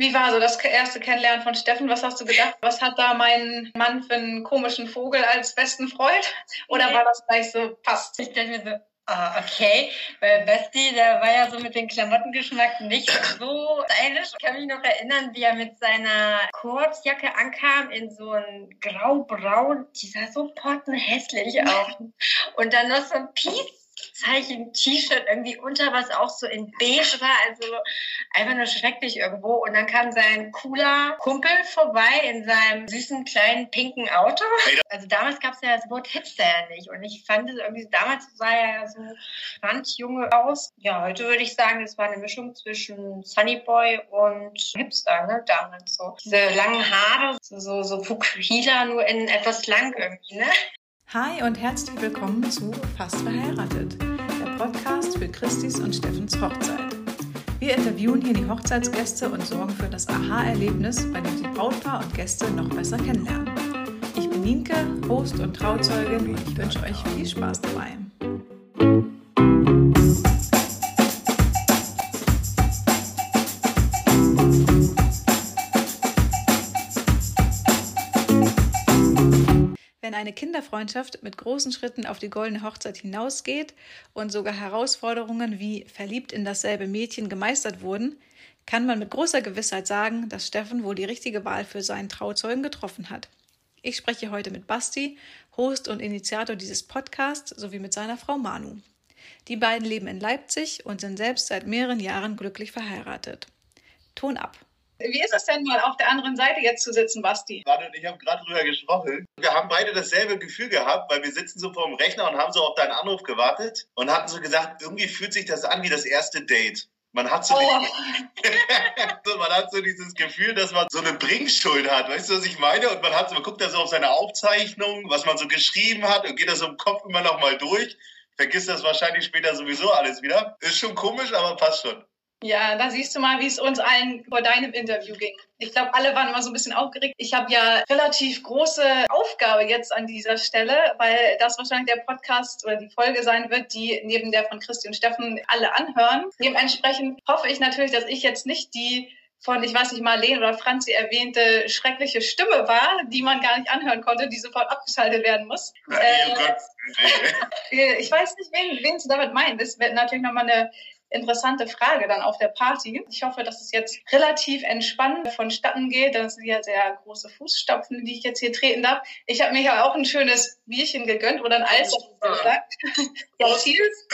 Wie war so das erste Kennenlernen von Steffen? Was hast du gedacht? Was hat da mein Mann für einen komischen Vogel als besten Freund? Oder nee. war das gleich so, passt? Ich dachte mir so, Ah, okay. Weil Basti, der war ja so mit dem Klamottengeschmack nicht so stylisch. Ich kann mich noch erinnern, wie er mit seiner Kurzjacke ankam in so ein grau-braun. Die sah so pottenhässlich aus. Und dann noch so ein Peace Zeichen-T-Shirt irgendwie unter, was auch so in beige war, also einfach nur schrecklich irgendwo. Und dann kam sein cooler Kumpel vorbei in seinem süßen kleinen pinken Auto. Also damals gab es ja das Wort Hipster ja nicht. Und ich fand es irgendwie, damals sah er ja so Randjunge aus. Ja, heute würde ich sagen, das war eine Mischung zwischen Sunnyboy und Hipster, ne, damals so. Diese langen Haare, so, so, so Fukuhila, nur in etwas lang irgendwie, ne? Hi und herzlich willkommen zu Fast verheiratet, Podcast für Christis und Steffens Hochzeit. Wir interviewen hier die Hochzeitsgäste und sorgen für das Aha-Erlebnis, bei dem Sie Brautpaar und Gäste noch besser kennenlernen. Ich bin Nienke, Host und Trauzeugin und ich wünsche euch viel Spaß dabei. Eine Kinderfreundschaft mit großen Schritten auf die goldene Hochzeit hinausgeht und sogar Herausforderungen wie verliebt in dasselbe Mädchen gemeistert wurden, kann man mit großer Gewissheit sagen, dass Steffen wohl die richtige Wahl für seinen Trauzeugen getroffen hat. Ich spreche heute mit Basti, Host und Initiator dieses Podcasts, sowie mit seiner Frau Manu. Die beiden leben in Leipzig und sind selbst seit mehreren Jahren glücklich verheiratet. Ton ab. Wie ist es denn mal auf der anderen Seite jetzt zu sitzen, Basti? Und ich haben gerade drüber gesprochen. Wir haben beide dasselbe Gefühl gehabt, weil wir sitzen so vor dem Rechner und haben so auf deinen Anruf gewartet und hatten so gesagt, irgendwie fühlt sich das an wie das erste Date. Man hat so, oh. man hat so dieses Gefühl, dass man so eine Bringschuld hat. Weißt du, was ich meine? Und man hat so, man guckt da so auf seine Aufzeichnung, was man so geschrieben hat und geht das so im Kopf immer noch mal durch. Vergisst das wahrscheinlich später sowieso alles wieder. Ist schon komisch, aber passt schon. Ja, da siehst du mal, wie es uns allen vor deinem Interview ging. Ich glaube, alle waren immer so ein bisschen aufgeregt. Ich habe ja relativ große Aufgabe jetzt an dieser Stelle, weil das wahrscheinlich der Podcast oder die Folge sein wird, die neben der von Christi und Steffen alle anhören. Dementsprechend hoffe ich natürlich, dass ich jetzt nicht die von, ich weiß nicht, Marlene oder Franzi erwähnte schreckliche Stimme war, die man gar nicht anhören konnte, die sofort abgeschaltet werden muss. Äh, ich weiß nicht, wen, wen sie damit meinen. Das wird natürlich nochmal eine interessante Frage dann auf der Party. Ich hoffe, dass es jetzt relativ entspannt vonstatten geht. Das sind ja sehr große Fußstapfen, die ich jetzt hier treten darf. Ich habe mir ja auch ein schönes Bierchen gegönnt oder ein Eis gesagt. Der Cheers.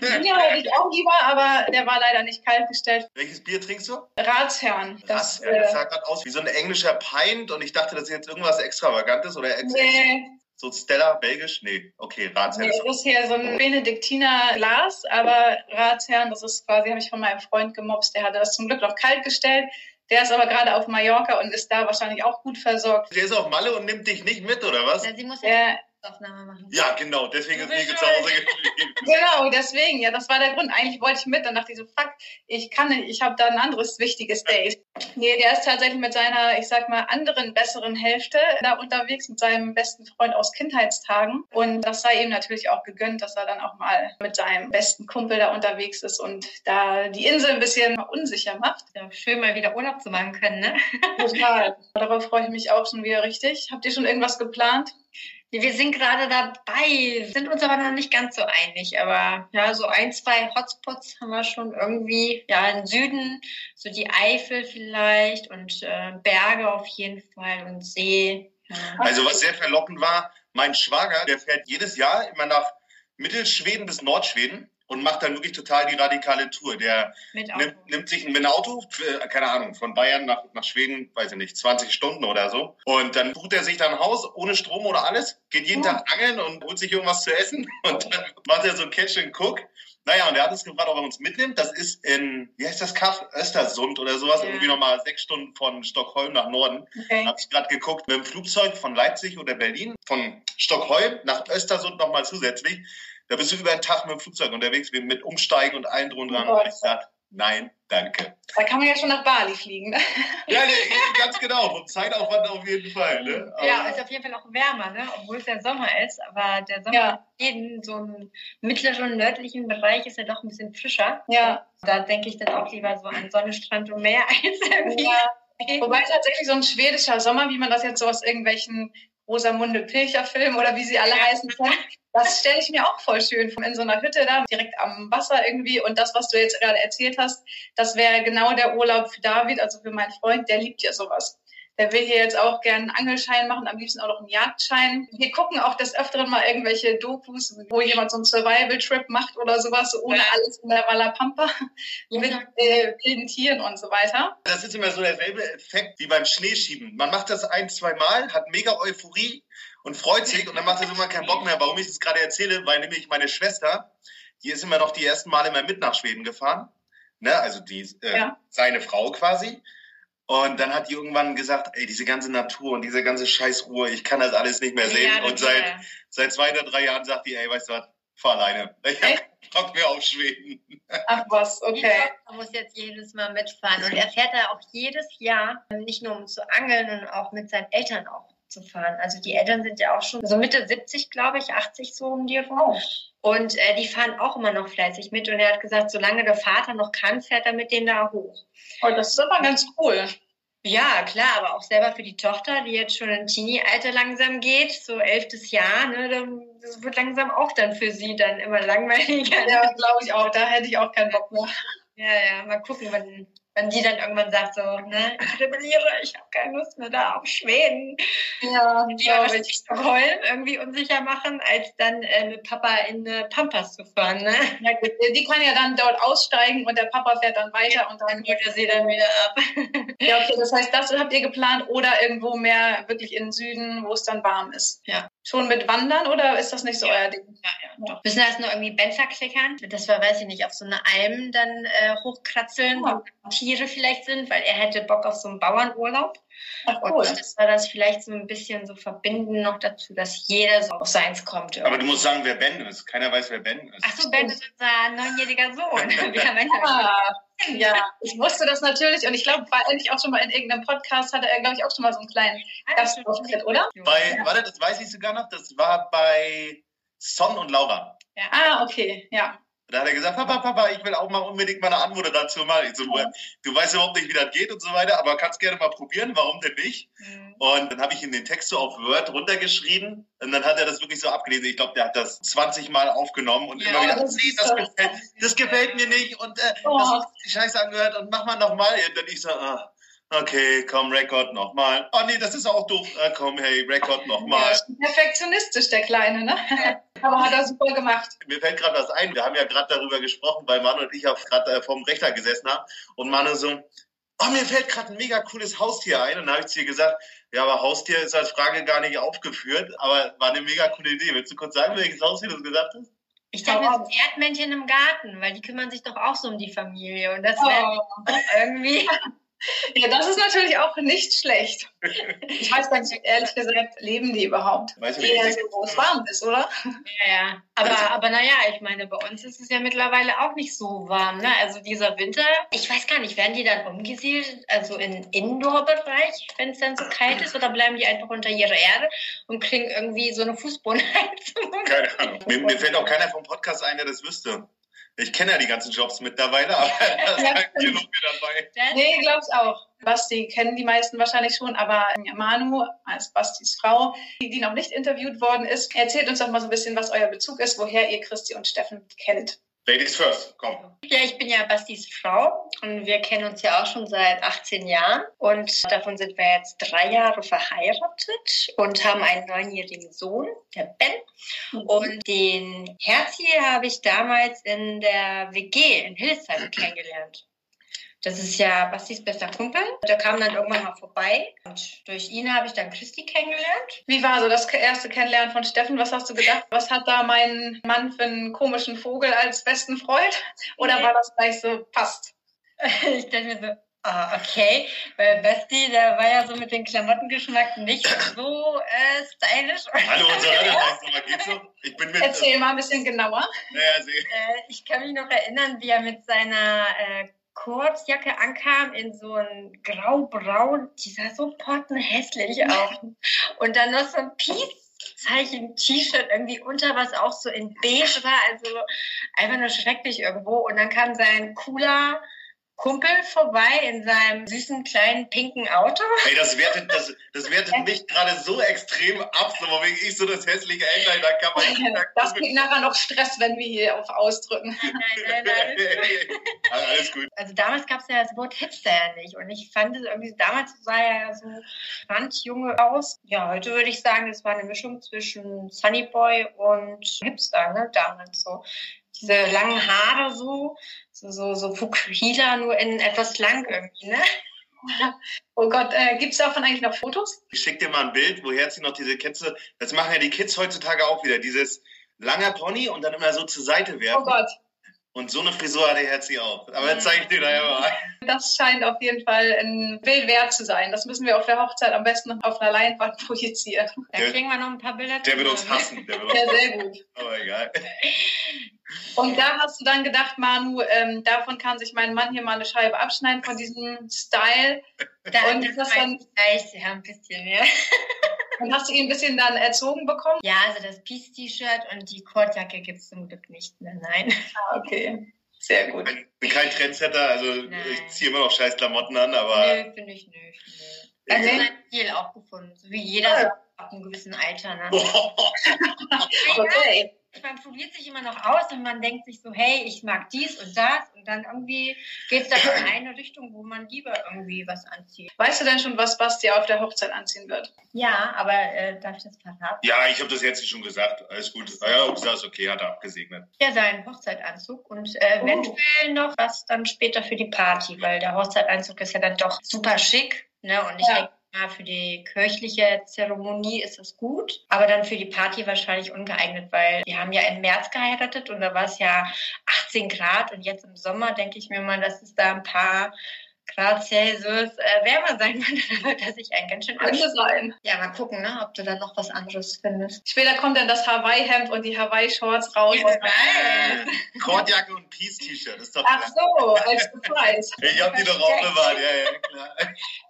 Bier hätte ich auch lieber, aber der war leider nicht kalt gestellt. Welches Bier trinkst du? Ratsherrn. Das, Ratsherrn, das sah äh, gerade aus wie so ein englischer Pint und ich dachte, das ist jetzt irgendwas Extravagantes oder ex nee. So Stella, belgisch? Nee, okay, Ratsherrn. Nee, das ist hier so ein Benediktiner Glas, aber Ratsherrn, das ist quasi, habe ich von meinem Freund gemobst, der hatte das zum Glück noch kalt gestellt. Der ist aber gerade auf Mallorca und ist da wahrscheinlich auch gut versorgt. Der ist auf Malle und nimmt dich nicht mit, oder was? Ja, sie muss ja, Aufnahme machen. Ja, genau, deswegen ist Nico zu Hause geblieben. genau, deswegen, ja, das war der Grund. Eigentlich wollte ich mit, dann dachte ich so, fuck, ich kann nicht, ich habe da ein anderes wichtiges Date. Nee, der ist tatsächlich mit seiner, ich sag mal, anderen, besseren Hälfte da unterwegs mit seinem besten Freund aus Kindheitstagen. Und das sei ihm natürlich auch gegönnt, dass er dann auch mal mit seinem besten Kumpel da unterwegs ist und da die Insel ein bisschen unsicher macht. Ja, schön mal wieder Urlaub zu machen können, ne? Total. Darauf freue ich mich auch schon wieder richtig. Habt ihr schon irgendwas geplant? Wir sind gerade dabei, sind uns aber noch nicht ganz so einig. Aber ja, so ein, zwei Hotspots haben wir schon irgendwie. Ja, im Süden, so die Eifel vielleicht und äh, Berge auf jeden Fall und See. Also was sehr verlockend war, mein Schwager, der fährt jedes Jahr immer nach Mittelschweden bis Nordschweden und macht dann wirklich total die radikale Tour. Der nimmt, nimmt, sich ein, Auto, für, keine Ahnung, von Bayern nach, nach Schweden, weiß ich nicht, 20 Stunden oder so. Und dann bucht er sich da ein Haus ohne Strom oder alles, geht jeden oh. Tag angeln und holt sich irgendwas zu essen und dann macht er so Catch and Cook. Naja, und er hat uns gefragt, ob er uns mitnimmt. Das ist in, wie heißt das Kaff? Östersund oder sowas. Ja. Irgendwie nochmal sechs Stunden von Stockholm nach Norden. Okay. Hab ich gerade geguckt, mit dem Flugzeug von Leipzig oder Berlin, von Stockholm nach Östersund nochmal zusätzlich. Da bist du über einen Tag mit dem Flugzeug unterwegs, mit Umsteigen und allen drum dran. Oh nein, danke. Da kann man ja schon nach Bali fliegen. Ne? Ja, ganz genau. Vom Zeitaufwand auf jeden Fall. Ne? ja, ist auf jeden Fall auch wärmer, ne? obwohl es ja Sommer ist. Aber der Sommer ja. in so einem mittleren, nördlichen Bereich ist ja doch ein bisschen frischer. Ja. Da denke ich dann auch lieber so an Sonne, Strand und Meer als irgendwie. Ja. Wobei tatsächlich so ein schwedischer Sommer, wie man das jetzt so aus irgendwelchen Rosamunde Pilcher Film oder wie sie alle heißen können. Das stelle ich mir auch voll schön in so einer Hütte da, direkt am Wasser irgendwie. Und das, was du jetzt gerade erzählt hast, das wäre genau der Urlaub für David, also für meinen Freund, der liebt ja sowas. Der will hier jetzt auch gerne einen Angelschein machen, am liebsten auch noch einen Jagdschein. Wir gucken auch des Öfteren mal irgendwelche Dokus, wo jemand so einen Survival-Trip macht oder sowas, ohne alles in der Wallapampa, mit äh, wilden Tieren und so weiter. Das ist immer so derselbe Effekt wie beim Schneeschieben. Man macht das ein, zwei Mal, hat mega Euphorie und freut sich und dann macht es immer keinen Bock mehr. Warum ich das gerade erzähle, weil nämlich meine Schwester, die ist immer noch die ersten Male immer mit nach Schweden gefahren. Ne? Also die, äh, ja. seine Frau quasi. Und dann hat die irgendwann gesagt, ey, diese ganze Natur und diese ganze Scheißruhe, ich kann das alles nicht mehr sehen. Ja, und seit, ja. seit zwei oder drei Jahren sagt die, ey, weißt du was, fahr alleine. Ich hab Bock mehr auf Schweden. Ach was, okay. Er muss jetzt jedes Mal mitfahren. Und er fährt da auch jedes Jahr, nicht nur um zu angeln, sondern auch mit seinen Eltern auch zu fahren. Also die Eltern sind ja auch schon so Mitte 70, glaube ich, 80 so um die rum. Und äh, die fahren auch immer noch fleißig mit. Und er hat gesagt, solange der Vater noch kann, fährt er mit denen da hoch. Oh, das ist aber ganz cool. Ja, klar, aber auch selber für die Tochter, die jetzt schon in Teenie-Alter langsam geht, so elftes Jahr, ne, das wird langsam auch dann für sie dann immer langweiliger. Ja, glaube ich auch. Da hätte ich auch keinen Bock mehr. Ja, ja, mal gucken, wann, wenn die dann irgendwann sagt so, ne, ich rebelliere, ich habe keine Lust mehr da auf Schweden. Ja, die glaube ich. Stockholm irgendwie unsicher machen, als dann äh, mit Papa in äh, Pampas zu fahren, ne? Ja, gut, die kann ja dann dort aussteigen und der Papa fährt dann weiter ja, und dann geht er sie dann wieder ab. ja, okay, das heißt, das habt ihr geplant oder irgendwo mehr wirklich in den Süden, wo es dann warm ist. Ja. Schon mit Wandern oder ist das nicht so ja. euer Ding? Ja, ja, doch. Müssen das nur irgendwie Benzer klickern? Das war, weiß ich nicht, auf so eine Alm dann äh, hochkratzeln, ja. wo Tiere vielleicht sind, weil er hätte Bock auf so einen Bauernurlaub. Ach, cool. Und das war das vielleicht so ein bisschen so verbinden noch dazu, dass jeder so auf seins kommt. Irgendwie. Aber du musst sagen, wer Ben ist. Keiner weiß, wer Ben ist. Ach so, Ben ist unser neunjähriger Sohn. Wir haben ja, ich wusste das natürlich und ich glaube, war endlich auch schon mal in irgendeinem Podcast, hatte er, glaube ich, auch schon mal so einen kleinen Gastauftritt, oder? Bei, warte, das weiß ich sogar noch, das war bei Son und Laura. Ja. Ah, okay, ja. Da hat er gesagt, Papa, Papa, ich will auch mal unbedingt mal eine Anmoderation machen. Ich so, du weißt überhaupt nicht, wie das geht und so weiter, aber kannst gerne mal probieren, warum denn nicht? Mhm. Und dann habe ich ihm den Text so auf Word runtergeschrieben und dann hat er das wirklich so abgelesen. Ich glaube, der hat das 20 Mal aufgenommen und ja, immer wieder, das, nee, das, gefällt, das gefällt mir nicht und äh, oh. das hat die Scheiße angehört und mach mal nochmal. Und dann ich so, ah, Okay, komm, Rekord nochmal. Oh nee, das ist auch doof. Äh, komm, hey, Rekord nochmal. Ja, perfektionistisch, der Kleine, ne? Aber hat er super gemacht. Mir fällt gerade was ein. Wir haben ja gerade darüber gesprochen, weil Manu und ich auch gerade äh, vorm Rechner gesessen haben. Und Manu so, oh, mir fällt gerade ein mega cooles Haustier ein. Und dann habe ich zu ihr gesagt, ja, aber Haustier ist als Frage gar nicht aufgeführt. Aber war eine mega coole Idee. Willst du kurz sagen, welches Haustier du gesagt hast? Ich denke, das Erdmännchen im Garten, weil die kümmern sich doch auch so um die Familie. Und das wäre oh. irgendwie... Ja, das ist natürlich auch nicht schlecht. Ich weiß gar nicht, ehrlich gesagt, leben die überhaupt? Weiß nicht, Eher so, wo es warm ist, oder? Ja, ja. Aber, aber naja, ich meine, bei uns ist es ja mittlerweile auch nicht so warm. Ne? Also dieser Winter, ich weiß gar nicht, werden die dann umgesiedelt, also in Indoor-Bereich, wenn es dann so kalt ist, oder bleiben die einfach unter ihrer Erde und kriegen irgendwie so eine Fußbodenheizung? Keine Ahnung. Mir, mir fällt auch keiner vom Podcast ein, der das wüsste. Ich kenne ja die ganzen Jobs mittlerweile, aber da ist kein genug mehr dabei. Nee, glaube ich auch. Basti kennen die meisten wahrscheinlich schon, aber Manu als Bastis Frau, die, die noch nicht interviewt worden ist, erzählt uns doch mal so ein bisschen, was euer Bezug ist, woher ihr Christi und Steffen kennt. Ladies first, komm. Ja, ich bin ja Bastis Frau und wir kennen uns ja auch schon seit 18 Jahren und davon sind wir jetzt drei Jahre verheiratet und haben einen neunjährigen Sohn, der Ben. Mhm. Und den Herzi habe ich damals in der WG in Hildesheim kennengelernt. Das ist ja Bastis bester Kumpel. Der kam dann irgendwann mal vorbei und durch ihn habe ich dann Christi kennengelernt. Wie war so das erste Kennenlernen von Steffen? Was hast du gedacht? Was hat da mein Mann für einen komischen Vogel als besten Freund? Oder nee. war das gleich so, passt? ich dachte mir so, Ah, okay. Weil Basti, der war ja so mit dem Klamottengeschmack nicht so äh, stylisch. Hallo, unser Hörer, geht's so? Ich bin mit, Erzähl mal ein bisschen genauer. Naja, äh, ich kann mich noch erinnern, wie er mit seiner äh, Kurzjacke ankam in so ein graubraun, die sah so pottenhässlich aus. Und dann noch so ein Peace-Zeichen-T-Shirt irgendwie unter, was auch so in beige war, also einfach nur schrecklich irgendwo. Und dann kam sein cooler Kumpel vorbei in seinem süßen kleinen pinken Auto. Ey, das wertet, das, das wertet mich gerade so extrem ab, so wegen ich so das hässliche Ende, da kann man nicht Das gibt nachher noch Stress, wenn wir hier auf ausdrücken. Nein, nein, nein. nein. Alles gut. Also damals gab es ja das Wort Hipster ja nicht und ich fand es irgendwie, damals sah er ja so Randjunge aus. Ja, heute würde ich sagen, das war eine Mischung zwischen Sunnyboy und Hipster, ne, damals so diese langen Haare so, so, so, so Fukuhila, nur in etwas lang irgendwie, ne? Oh Gott, äh, gibt es davon eigentlich noch Fotos? Ich schicke dir mal ein Bild, woher sie noch diese Ketze, das machen ja die Kids heutzutage auch wieder, dieses langer Pony und dann immer so zur Seite werfen. Oh Gott. Und so eine Frisur hatte Herzi auch. Aber das zeige ich dir da mal. Das scheint auf jeden Fall ein Bild wert zu sein. Das müssen wir auf der Hochzeit am besten auf einer Leinwand projizieren. Da kriegen wir noch ein paar Bilder. Der wird uns hassen. Der wird uns ja, sehr gut. Aber egal. Und da hast du dann gedacht, Manu, ähm, davon kann sich mein Mann hier mal eine Scheibe abschneiden von diesem Style. Da und das dann vielleicht ja ein bisschen mehr. Und hast du ihn ein bisschen dann erzogen bekommen? Ja, also das Peace-T-Shirt und die Kordjacke gibt es zum Glück nicht mehr, nein. Ah, okay. Sehr gut. Ich bin kein Trendsetter, also nein. ich ziehe immer noch scheiß Klamotten an, aber. Nö, finde ich nicht. Nö. Also okay. ein Stil auch gefunden, so wie jeder ja. ab einem gewissen Alter. Ne? okay man probiert sich immer noch aus und man denkt sich so, hey, ich mag dies und das und dann irgendwie geht es dann in eine Richtung, wo man lieber irgendwie was anzieht. Weißt du denn schon, was Basti auf der Hochzeit anziehen wird? Ja, aber äh, darf ich das verraten? Ja, ich habe das jetzt schon gesagt. Alles gut. Ja, ob das okay, hat er abgesegnet. Ja, seinen Hochzeitanzug und äh, oh. eventuell noch was dann später für die Party, weil der Hochzeitanzug ist ja dann doch super schick. Ne? Und ich ja. denke, für die kirchliche Zeremonie ist es gut, aber dann für die Party wahrscheinlich ungeeignet, weil wir haben ja im März geheiratet und da war es ja 18 Grad und jetzt im Sommer denke ich mir mal, dass es da ein paar Grad Celsius äh, wärmer sein würde, dann wird er sich ein ganz schön Könnte sein. Ja, mal gucken, ne, ob du dann noch was anderes findest. Später kommt dann das Hawaii-Hemd und die Hawaii-Shorts raus. Ja, nein. Kordjacke und Peace-T-Shirt, ist doch klar. Ach so, als Surprise. ich hab die doch aufbewahrt, ja, ja, klar.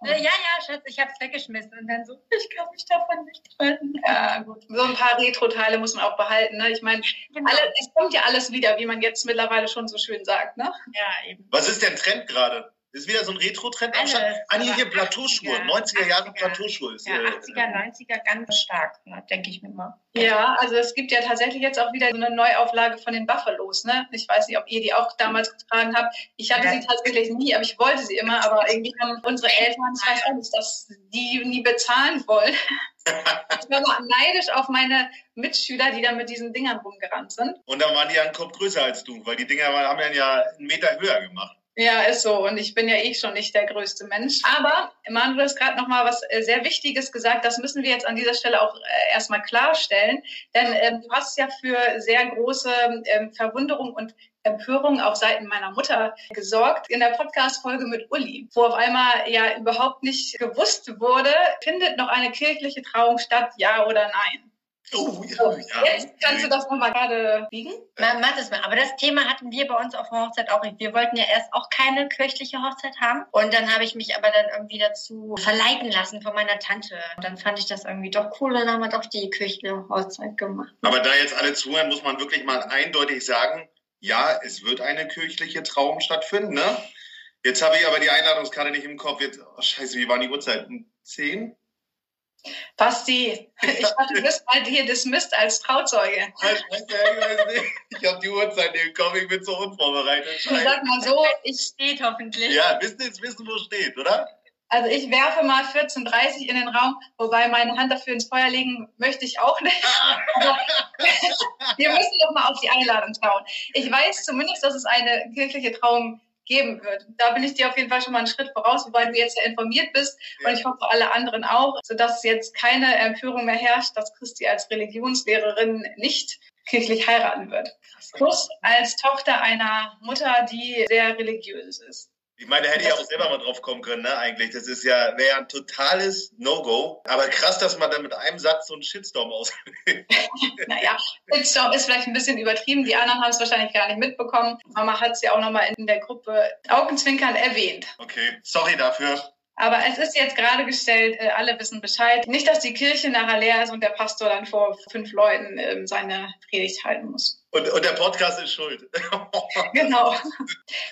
ja, ja, Schatz, ich hab's weggeschmissen und dann so, ich kann mich davon nicht trennen. Ja, gut. So ein paar Retro-Teile muss man auch behalten, ne? Ich meine, genau. es kommt ja alles wieder, wie man jetzt mittlerweile schon so schön sagt, ne? Ja, eben. Was ist der Trend gerade? Das ist wieder so ein Retro-Trend. Ah, nee, hier Plateauschuhe. 90er Jahre Plateauschuhe. Ja, 80er, 90er ganz stark, ne, denke ich mir mal. Ja, also es gibt ja tatsächlich jetzt auch wieder so eine Neuauflage von den Buffalos. Ne? Ich weiß nicht, ob ihr die auch damals getragen habt. Ich hatte ja. sie tatsächlich nie, aber ich wollte sie immer. Aber irgendwie haben unsere Eltern, ich weiß auch nicht, dass die nie bezahlen wollen. Ich war mal neidisch auf meine Mitschüler, die da mit diesen Dingern rumgerannt sind. Und dann waren die ja einen Kopf größer als du, weil die Dinger haben ja einen Meter höher gemacht. Ja, ist so. Und ich bin ja eh schon nicht der größte Mensch. Aber Manu, du hast gerade noch mal was äh, sehr Wichtiges gesagt. Das müssen wir jetzt an dieser Stelle auch äh, erstmal klarstellen. Denn ähm, du hast ja für sehr große ähm, Verwunderung und Empörung auf Seiten meiner Mutter gesorgt in der Podcast-Folge mit Uli, wo auf einmal ja überhaupt nicht gewusst wurde, findet noch eine kirchliche Trauung statt, ja oder nein? Oh, ja, ja. Jetzt kannst du das nochmal gerade biegen. Man macht es mal. Aber das Thema hatten wir bei uns auf der Hochzeit auch nicht. Wir wollten ja erst auch keine kirchliche Hochzeit haben. Und dann habe ich mich aber dann irgendwie dazu verleiten lassen von meiner Tante. Und dann fand ich das irgendwie doch cool und dann haben wir doch die kirchliche Hochzeit gemacht. Aber da jetzt alle zuhören, muss man wirklich mal eindeutig sagen, ja, es wird eine kirchliche Trauung stattfinden, ne? Jetzt habe ich aber die Einladungskarte nicht im Kopf. Jetzt, oh, scheiße, wie waren die Uhrzeiten? Zehn? Basti, ich dachte, du bist bald hier dismissed als Trauzeuge. Ich habe die Uhrzeit nicht gekommen, ich bin so unvorbereitet. Ich sag mal so, ich steht hoffentlich. Ja, wissen jetzt wissen, wo es steht, oder? Also ich werfe mal 14.30 in den Raum, wobei meine Hand dafür ins Feuer legen möchte ich auch nicht. wir müssen doch mal auf die Einladung schauen. Ich weiß zumindest, dass es eine kirchliche Trauung geben wird. Da bin ich dir auf jeden Fall schon mal einen Schritt voraus, wobei du jetzt ja informiert bist ja. und ich hoffe alle anderen auch, sodass jetzt keine Empörung mehr herrscht, dass Christi als Religionslehrerin nicht kirchlich heiraten wird. Plus als Tochter einer Mutter, die sehr religiös ist. Ich meine, da hätte ich auch selber mal drauf kommen können, ne, eigentlich. Das ist ja, wäre ja ein totales No-Go. Aber krass, dass man dann mit einem Satz so einen Shitstorm auslöst. naja, Shitstorm ist vielleicht ein bisschen übertrieben. Die anderen haben es wahrscheinlich gar nicht mitbekommen. Mama hat es ja auch nochmal in der Gruppe Augenzwinkern erwähnt. Okay, sorry dafür. Aber es ist jetzt gerade gestellt, äh, alle wissen Bescheid. Nicht, dass die Kirche nachher leer ist und der Pastor dann vor fünf Leuten ähm, seine Predigt halten muss. Und, und der Podcast ist schuld. genau.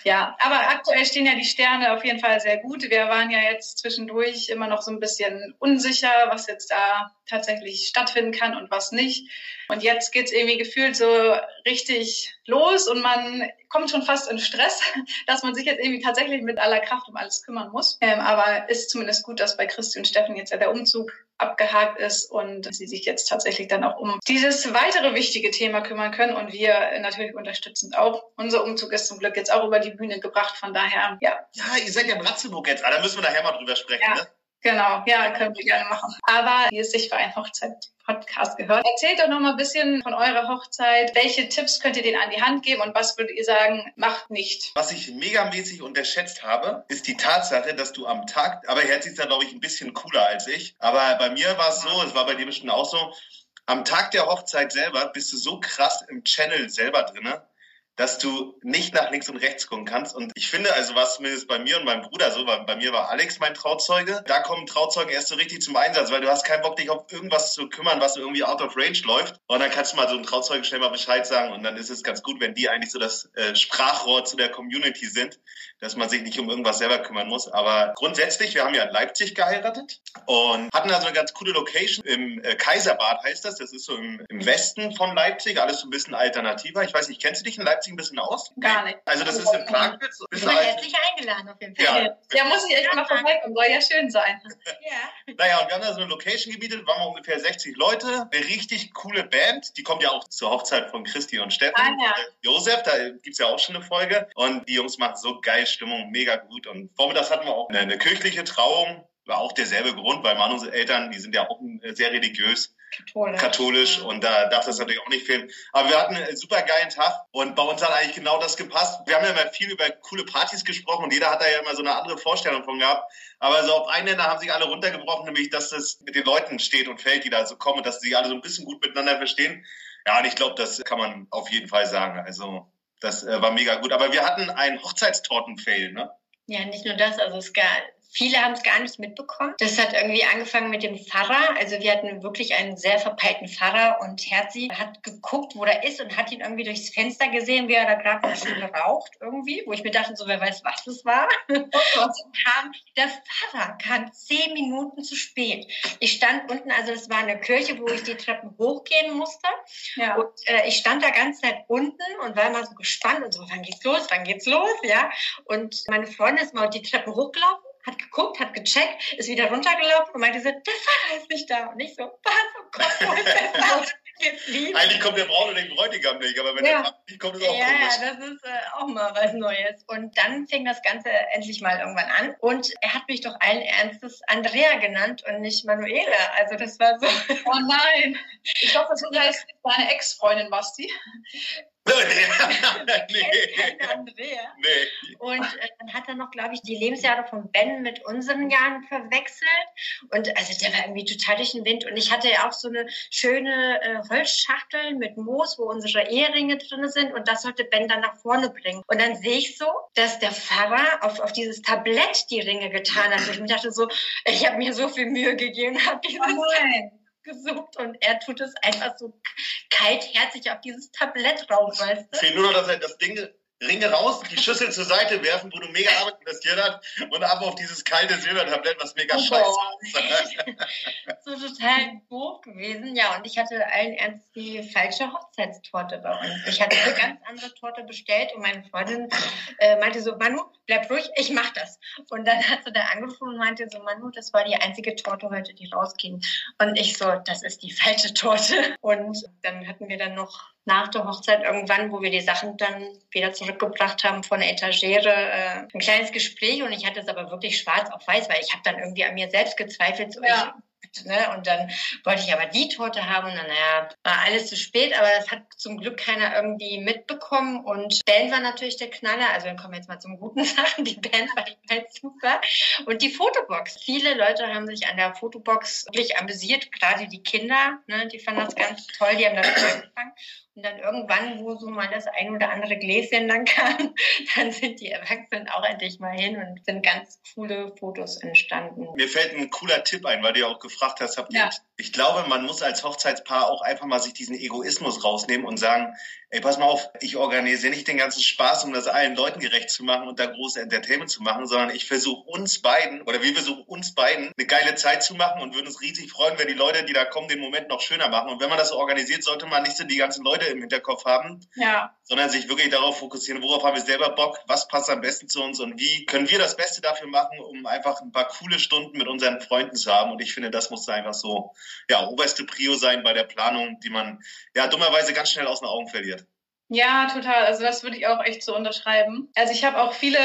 Ja, aber aktuell stehen ja die Sterne auf jeden Fall sehr gut. Wir waren ja jetzt zwischendurch immer noch so ein bisschen unsicher, was jetzt da tatsächlich stattfinden kann und was nicht. Und jetzt geht's irgendwie gefühlt so richtig los und man kommt schon fast in Stress, dass man sich jetzt irgendwie tatsächlich mit aller Kraft um alles kümmern muss. Ähm, aber ist zumindest gut, dass bei Christi und Steffen jetzt ja der Umzug abgehakt ist und sie sich jetzt tatsächlich dann auch um dieses weitere wichtige Thema kümmern können und wir natürlich unterstützend auch. Unser Umzug ist zum Glück jetzt auch über die Bühne gebracht, von daher, ja. Ja, ihr seid ja in Ratzeburg jetzt, aber da müssen wir nachher mal drüber sprechen, ja. ne? Genau, ja, können wir gerne machen. Aber wie es sich für ein Hochzeit-Podcast gehört. Erzählt doch noch mal ein bisschen von eurer Hochzeit. Welche Tipps könnt ihr denen an die Hand geben und was würdet ihr sagen, macht nicht? Was ich megamäßig unterschätzt habe, ist die Tatsache, dass du am Tag, aber jetzt ist da glaube ich ein bisschen cooler als ich, aber bei mir war es so, es war bei dir bestimmt auch so, am Tag der Hochzeit selber bist du so krass im Channel selber drinne, dass du nicht nach links und rechts gucken kannst. Und ich finde, also was zumindest bei mir und meinem Bruder so, bei, bei mir war Alex mein Trauzeuge, da kommen Trauzeugen erst so richtig zum Einsatz, weil du hast keinen Bock, dich auf irgendwas zu kümmern, was irgendwie out of range läuft. Und dann kannst du mal so einem Trauzeugen schnell mal Bescheid sagen und dann ist es ganz gut, wenn die eigentlich so das äh, Sprachrohr zu der Community sind, dass man sich nicht um irgendwas selber kümmern muss. Aber grundsätzlich, wir haben ja in Leipzig geheiratet und hatten also eine ganz coole Location im äh, Kaiserbad heißt das. Das ist so im, im Westen von Leipzig, alles so ein bisschen alternativer. Ich weiß nicht, kennst du dich in Leipzig? ein bisschen aus? Gar nicht. Also das ist in Plagwitz. Ich bin herzlich eingeladen auf jeden Fall. Ja, ja muss ich echt mal vorbeikommen. Soll ja schön sein. ja. Naja, und wir haben da so eine Location gemietet, waren wir ungefähr 60 Leute. Eine richtig coole Band. Die kommt ja auch zur Hochzeit von Christi und Steffen. Ah, ja. Josef, da gibt's ja auch schon eine Folge. Und die Jungs machen so geil Stimmung, mega gut. Und vormittags hatten wir auch eine, eine kirchliche Trauung war auch derselbe Grund, weil meine Eltern, die sind ja auch sehr religiös, katholisch, katholisch und da darf das natürlich auch nicht fehlen. Aber wir hatten einen super geilen Tag und bei uns hat eigentlich genau das gepasst. Wir haben ja immer viel über coole Partys gesprochen und jeder hat da ja immer so eine andere Vorstellung von gehabt. Aber so auf einen Ende haben sich alle runtergebrochen, nämlich, dass das mit den Leuten steht und fällt, die da so kommen und dass sie sich alle so ein bisschen gut miteinander verstehen. Ja, und ich glaube, das kann man auf jeden Fall sagen. Also das äh, war mega gut. Aber wir hatten einen Hochzeitstorten-Fail, ne? Ja, nicht nur das, also es gab Viele haben es gar nicht mitbekommen. Das hat irgendwie angefangen mit dem Pfarrer. Also wir hatten wirklich einen sehr verpeilten Pfarrer und Herzi hat geguckt, wo er ist und hat ihn irgendwie durchs Fenster gesehen, wie er da gerade eine Stunde raucht irgendwie, wo ich mir dachte, so wer weiß, was das war. Und kam, der Pfarrer kam zehn Minuten zu spät. Ich stand unten, also das war eine Kirche, wo ich die Treppen hochgehen musste. Ja. Und äh, ich stand da ganz Zeit unten und war immer so gespannt und so, wann geht's los, wann geht's los, ja. Und meine Freundin ist mal die Treppen hochgelaufen hat geguckt, hat gecheckt, ist wieder runtergelaufen und meinte so, der Fahrer ist nicht da. Und ich so, was? Oh Gott, wo ist der Fahrer? Eigentlich kommt der Braut und den Bräutigam nicht, aber wenn ja. der nicht kommt, ist auch Ja, komisch. ja, das ist äh, auch mal was Neues. Und dann fing das Ganze endlich mal irgendwann an. Und er hat mich doch allen Ernstes Andrea genannt und nicht Manuela. Also das war so. Oh nein. Ich glaube, das heißt deine Ex-Freundin, Basti. nee. Andrea. Nee. Und äh, dann hat er noch, glaube ich, die Lebensjahre von Ben mit unseren Jahren verwechselt. Und also der war irgendwie total durch den Wind. Und ich hatte ja auch so eine schöne äh, Holzschachtel mit Moos, wo unsere Eheringe drin sind. Und das sollte Ben dann nach vorne bringen. Und dann sehe ich so, dass der Pfarrer auf, auf dieses Tablett die Ringe getan hat. Und ich mir dachte so, ich habe mir so viel Mühe gegeben, habe dieses oh gesucht und er tut es einfach so kaltherzig auf dieses Tablett rauf, weißt du? Fehlt nur noch, dass er das Ding Ringe raus, die Schüssel zur Seite werfen, wo du mega Arbeit investiert hast und ab auf dieses kalte Silbertablett, was mega oh, scheiße ist. so total doof gewesen. Ja, und ich hatte allen Ernst die falsche Hochzeitstorte bei uns. Ich hatte eine ganz andere Torte bestellt und meine Freundin äh, meinte so, Manu, bleib ruhig, ich mach das. Und dann hat sie da angerufen und meinte so, Manu, das war die einzige Torte heute, die rausging. Und ich so, das ist die falsche Torte. Und dann hatten wir dann noch nach der Hochzeit irgendwann, wo wir die Sachen dann wieder zurückgebracht haben von der Etagere, äh, ein kleines Gespräch und ich hatte es aber wirklich schwarz auf weiß, weil ich habe dann irgendwie an mir selbst gezweifelt. So, ja. ich, Ne? Und dann wollte ich aber die Torte haben und dann, naja, war alles zu spät, aber das hat zum Glück keiner irgendwie mitbekommen. Und Band war natürlich der Knaller. Also dann kommen wir jetzt mal zum guten Sachen. Die Band war halt super. Und die Fotobox. Viele Leute haben sich an der Fotobox wirklich amüsiert, gerade die Kinder, ne? die fanden das ganz toll, die haben damit angefangen. Und dann irgendwann, wo so mal das ein oder andere Gläschen dann kam, dann sind die Erwachsenen auch endlich mal hin und sind ganz coole Fotos entstanden. Mir fällt ein cooler Tipp ein, weil du ja auch gefragt hast, habt ihr, ja. Ich glaube, man muss als Hochzeitspaar auch einfach mal sich diesen Egoismus rausnehmen und sagen, ey, pass mal auf, ich organisiere nicht den ganzen Spaß, um das allen Leuten gerecht zu machen und da große Entertainment zu machen, sondern ich versuche uns beiden oder wir versuchen uns beiden eine geile Zeit zu machen und würden uns riesig freuen, wenn die Leute, die da kommen, den Moment noch schöner machen. Und wenn man das so organisiert, sollte man nicht so die ganzen Leute im Hinterkopf haben, ja. sondern sich wirklich darauf fokussieren, worauf haben wir selber Bock, was passt am besten zu uns und wie können wir das Beste dafür machen, um einfach ein paar coole Stunden mit unseren Freunden zu haben. Und ich finde, das muss einfach so, ja, oberste Prio sein bei der Planung, die man ja dummerweise ganz schnell aus den Augen verliert. Ja, total. Also das würde ich auch echt so unterschreiben. Also ich habe auch viele,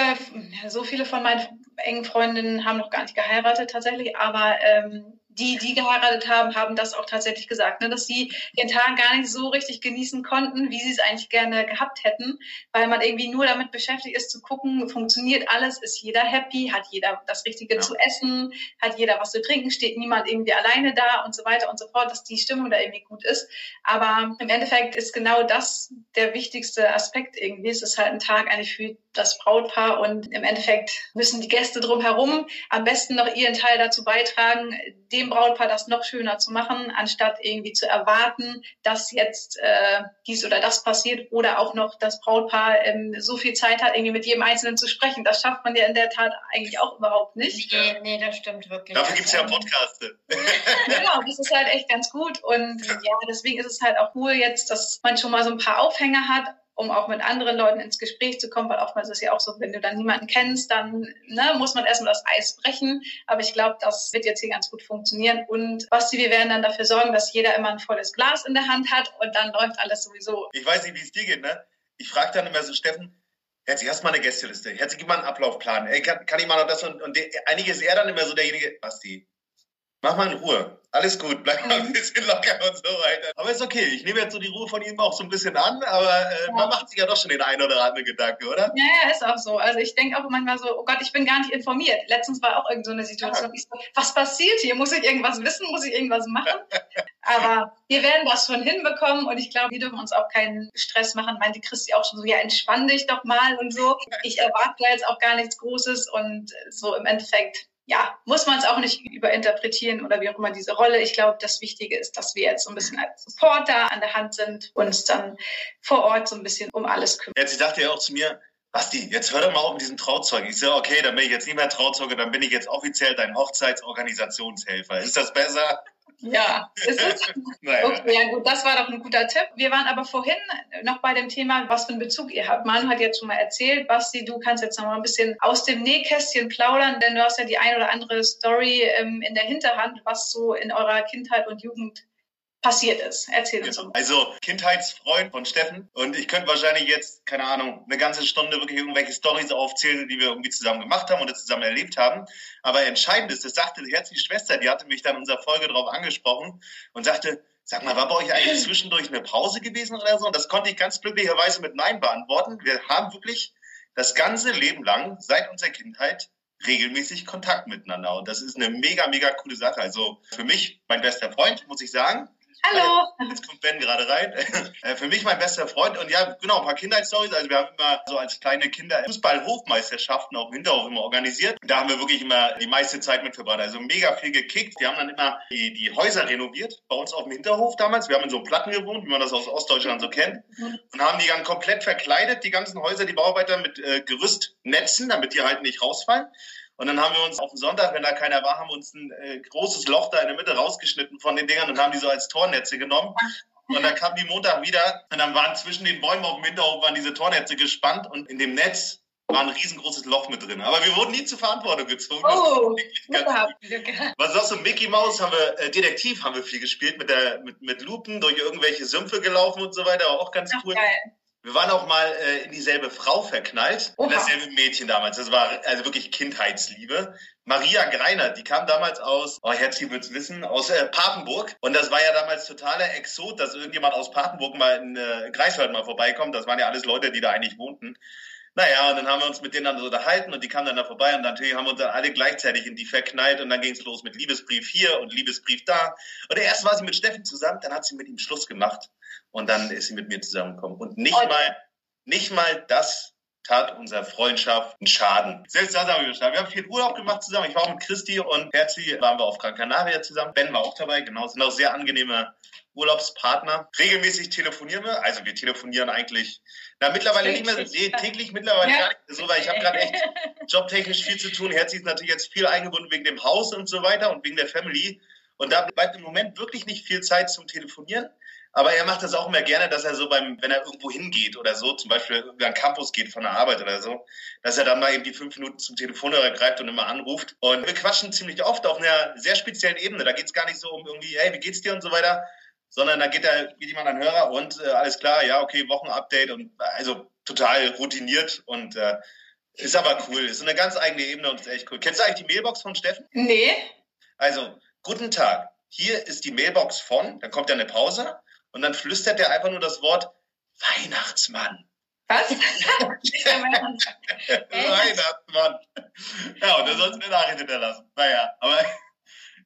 so viele von meinen engen Freundinnen haben noch gar nicht geheiratet tatsächlich, aber ähm, die, die geheiratet haben, haben das auch tatsächlich gesagt, ne, dass sie den Tag gar nicht so richtig genießen konnten, wie sie es eigentlich gerne gehabt hätten, weil man irgendwie nur damit beschäftigt ist zu gucken, funktioniert alles, ist jeder happy, hat jeder das Richtige ja. zu essen, hat jeder was zu trinken, steht niemand irgendwie alleine da und so weiter und so fort, dass die Stimmung da irgendwie gut ist. Aber im Endeffekt ist genau das der wichtigste Aspekt irgendwie. Es ist halt ein Tag eigentlich für das Brautpaar und im Endeffekt müssen die Gäste drumherum am besten noch ihren Teil dazu beitragen, dem Brautpaar das noch schöner zu machen, anstatt irgendwie zu erwarten, dass jetzt äh, dies oder das passiert oder auch noch das Brautpaar ähm, so viel Zeit hat, irgendwie mit jedem Einzelnen zu sprechen. Das schafft man ja in der Tat eigentlich auch überhaupt nicht. Nee, nee das stimmt wirklich. Dafür gibt's ja Podcaste. genau, das ist halt echt ganz gut und ja, deswegen ist es halt auch cool jetzt, dass man schon mal so ein paar Aufhänger hat, um auch mit anderen Leuten ins Gespräch zu kommen, weil oftmals ist es ja auch so, wenn du dann niemanden kennst, dann ne, muss man erstmal das Eis brechen. Aber ich glaube, das wird jetzt hier ganz gut funktionieren. Und Basti, wir werden dann dafür sorgen, dass jeder immer ein volles Glas in der Hand hat und dann läuft alles sowieso. Ich weiß nicht, wie es dir geht, ne? Ich frage dann immer so, Steffen, Herzlich, hast du mal eine Gästeliste? Herzlich, gib mal einen Ablaufplan. Ey, kann, kann ich mal noch das und, und der, einige ist er dann immer so derjenige, Basti, Mach mal in Ruhe. Alles gut, bleib mal ein mhm. bisschen locker und so weiter. Aber ist okay. Ich nehme jetzt so die Ruhe von ihm auch so ein bisschen an, aber äh, ja. man macht sich ja doch schon den einen oder anderen Gedanken, oder? Ja, ja, ist auch so. Also ich denke auch manchmal so, oh Gott, ich bin gar nicht informiert. Letztens war auch irgend so eine Situation, ja. ich so, was passiert hier? Muss ich irgendwas wissen? Muss ich irgendwas machen? aber wir werden das schon hinbekommen und ich glaube, wir dürfen uns auch keinen Stress machen. Meinte Christi auch schon so, ja, entspann dich doch mal und so. Ich erwarte da jetzt auch gar nichts Großes und so im Endeffekt ja, muss man es auch nicht überinterpretieren oder wie auch immer diese Rolle. Ich glaube, das Wichtige ist, dass wir jetzt so ein bisschen als Supporter an der Hand sind und uns dann vor Ort so ein bisschen um alles kümmern. Jetzt, sie dachte ja auch zu mir, Basti, jetzt hör doch mal auf mit diesem Trauzeug. Ich sage, okay, dann bin ich jetzt nicht mehr Trauzeuge, dann bin ich jetzt offiziell dein Hochzeitsorganisationshelfer. Ist das besser? Ja, ist es? naja. Okay, ja gut, das war doch ein guter Tipp. Wir waren aber vorhin noch bei dem Thema, was für einen Bezug ihr habt. Manu hat jetzt schon mal erzählt, Basti, du kannst jetzt noch mal ein bisschen aus dem Nähkästchen plaudern, denn du hast ja die ein oder andere Story ähm, in der Hinterhand, was so in eurer Kindheit und Jugend passiert ist. Erzähl uns mal. Also Kindheitsfreund von Steffen und ich könnte wahrscheinlich jetzt, keine Ahnung, eine ganze Stunde wirklich irgendwelche Stories aufzählen, die wir irgendwie zusammen gemacht haben oder zusammen erlebt haben. Aber entscheidend ist, das sagte jetzt die Schwester, die hatte mich dann in unserer Folge darauf angesprochen und sagte, Sag mal, war bei euch eigentlich zwischendurch eine Pause gewesen oder so? Und das konnte ich ganz glücklicherweise mit Nein beantworten. Wir haben wirklich das ganze Leben lang, seit unserer Kindheit, regelmäßig Kontakt miteinander. Und das ist eine mega, mega coole Sache. Also für mich, mein bester Freund, muss ich sagen. Hallo. Jetzt kommt Ben gerade rein. Äh, für mich mein bester Freund und ja, genau, ein paar Kindheitsstories. Also wir haben immer so als kleine Kinder Fußball-Hofmeisterschaften auf dem Hinterhof immer organisiert. Da haben wir wirklich immer die meiste Zeit mit verbracht. Also mega viel gekickt. Wir haben dann immer die, die Häuser renoviert bei uns auf dem Hinterhof damals. Wir haben in so Platten gewohnt, wie man das aus Ostdeutschland so kennt. Und haben die dann komplett verkleidet, die ganzen Häuser, die Bauarbeiter mit äh, Gerüstnetzen, damit die halt nicht rausfallen. Und dann haben wir uns auf den Sonntag, wenn da keiner war, haben wir uns ein äh, großes Loch da in der Mitte rausgeschnitten von den Dingern und haben die so als Tornetze genommen. Und dann kam die Montag wieder und dann waren zwischen den Bäumen auf dem Hinterhof waren diese Tornetze gespannt und in dem Netz war ein riesengroßes Loch mit drin. Aber wir wurden nie zur Verantwortung gezogen. Oh, Was sagst du, Mickey Mouse haben wir, äh, Detektiv haben wir viel gespielt, mit, der, mit, mit Lupen durch irgendwelche Sümpfe gelaufen und so weiter, auch ganz Ach, cool. Geil. Wir waren auch mal äh, in dieselbe Frau verknallt, Oha. in dasselbe Mädchen damals. Das war also wirklich Kindheitsliebe. Maria Greiner, die kam damals aus, oh, Herzi wird's wissen, aus äh, Papenburg. Und das war ja damals totaler Exot, dass irgendjemand aus Papenburg mal in äh, Greifswald mal vorbeikommt. Das waren ja alles Leute, die da eigentlich wohnten. Naja, und dann haben wir uns mit denen dann so unterhalten und die kamen dann da vorbei und natürlich haben wir uns dann alle gleichzeitig in die verknallt und dann ging es los mit Liebesbrief hier und Liebesbrief da. Und erst war sie mit Steffen zusammen, dann hat sie mit ihm Schluss gemacht und dann ist sie mit mir zusammengekommen. Und nicht und mal, nicht mal das tat unserer Freundschaft einen Schaden. Selbst das haben wir geschafft. Wir haben viel Urlaub gemacht zusammen. Ich war auch mit Christi und Herzi waren wir auf Gran Canaria zusammen. Ben war auch dabei, genau. Sind auch sehr angenehme Urlaubspartner. Regelmäßig telefonieren wir. Also wir telefonieren eigentlich, na mittlerweile nicht mehr, nee, täglich mittlerweile ja. gar nicht so, weil ich habe gerade echt jobtechnisch viel zu tun. Herzi ist natürlich jetzt viel eingebunden wegen dem Haus und so weiter und wegen der Family. Und da bleibt im Moment wirklich nicht viel Zeit zum Telefonieren. Aber er macht das auch immer gerne, dass er so beim, wenn er irgendwo hingeht oder so, zum Beispiel über einen Campus geht von der Arbeit oder so, dass er dann mal eben die fünf Minuten zum Telefonhörer greift und immer anruft. Und wir quatschen ziemlich oft auf einer sehr speziellen Ebene. Da geht es gar nicht so um irgendwie, hey, wie geht's dir und so weiter, sondern da geht er wie jemand an Hörer und äh, alles klar, ja, okay, Wochenupdate und also total routiniert und äh, ist aber cool. Ist eine ganz eigene Ebene und ist echt cool. Kennst du eigentlich die Mailbox von Steffen? Nee. Also, guten Tag. Hier ist die Mailbox von, dann kommt ja eine Pause und dann flüstert er einfach nur das Wort Weihnachtsmann. Was? Weihnachtsmann. Ja, und er soll eine Nachricht hinterlassen. Naja, aber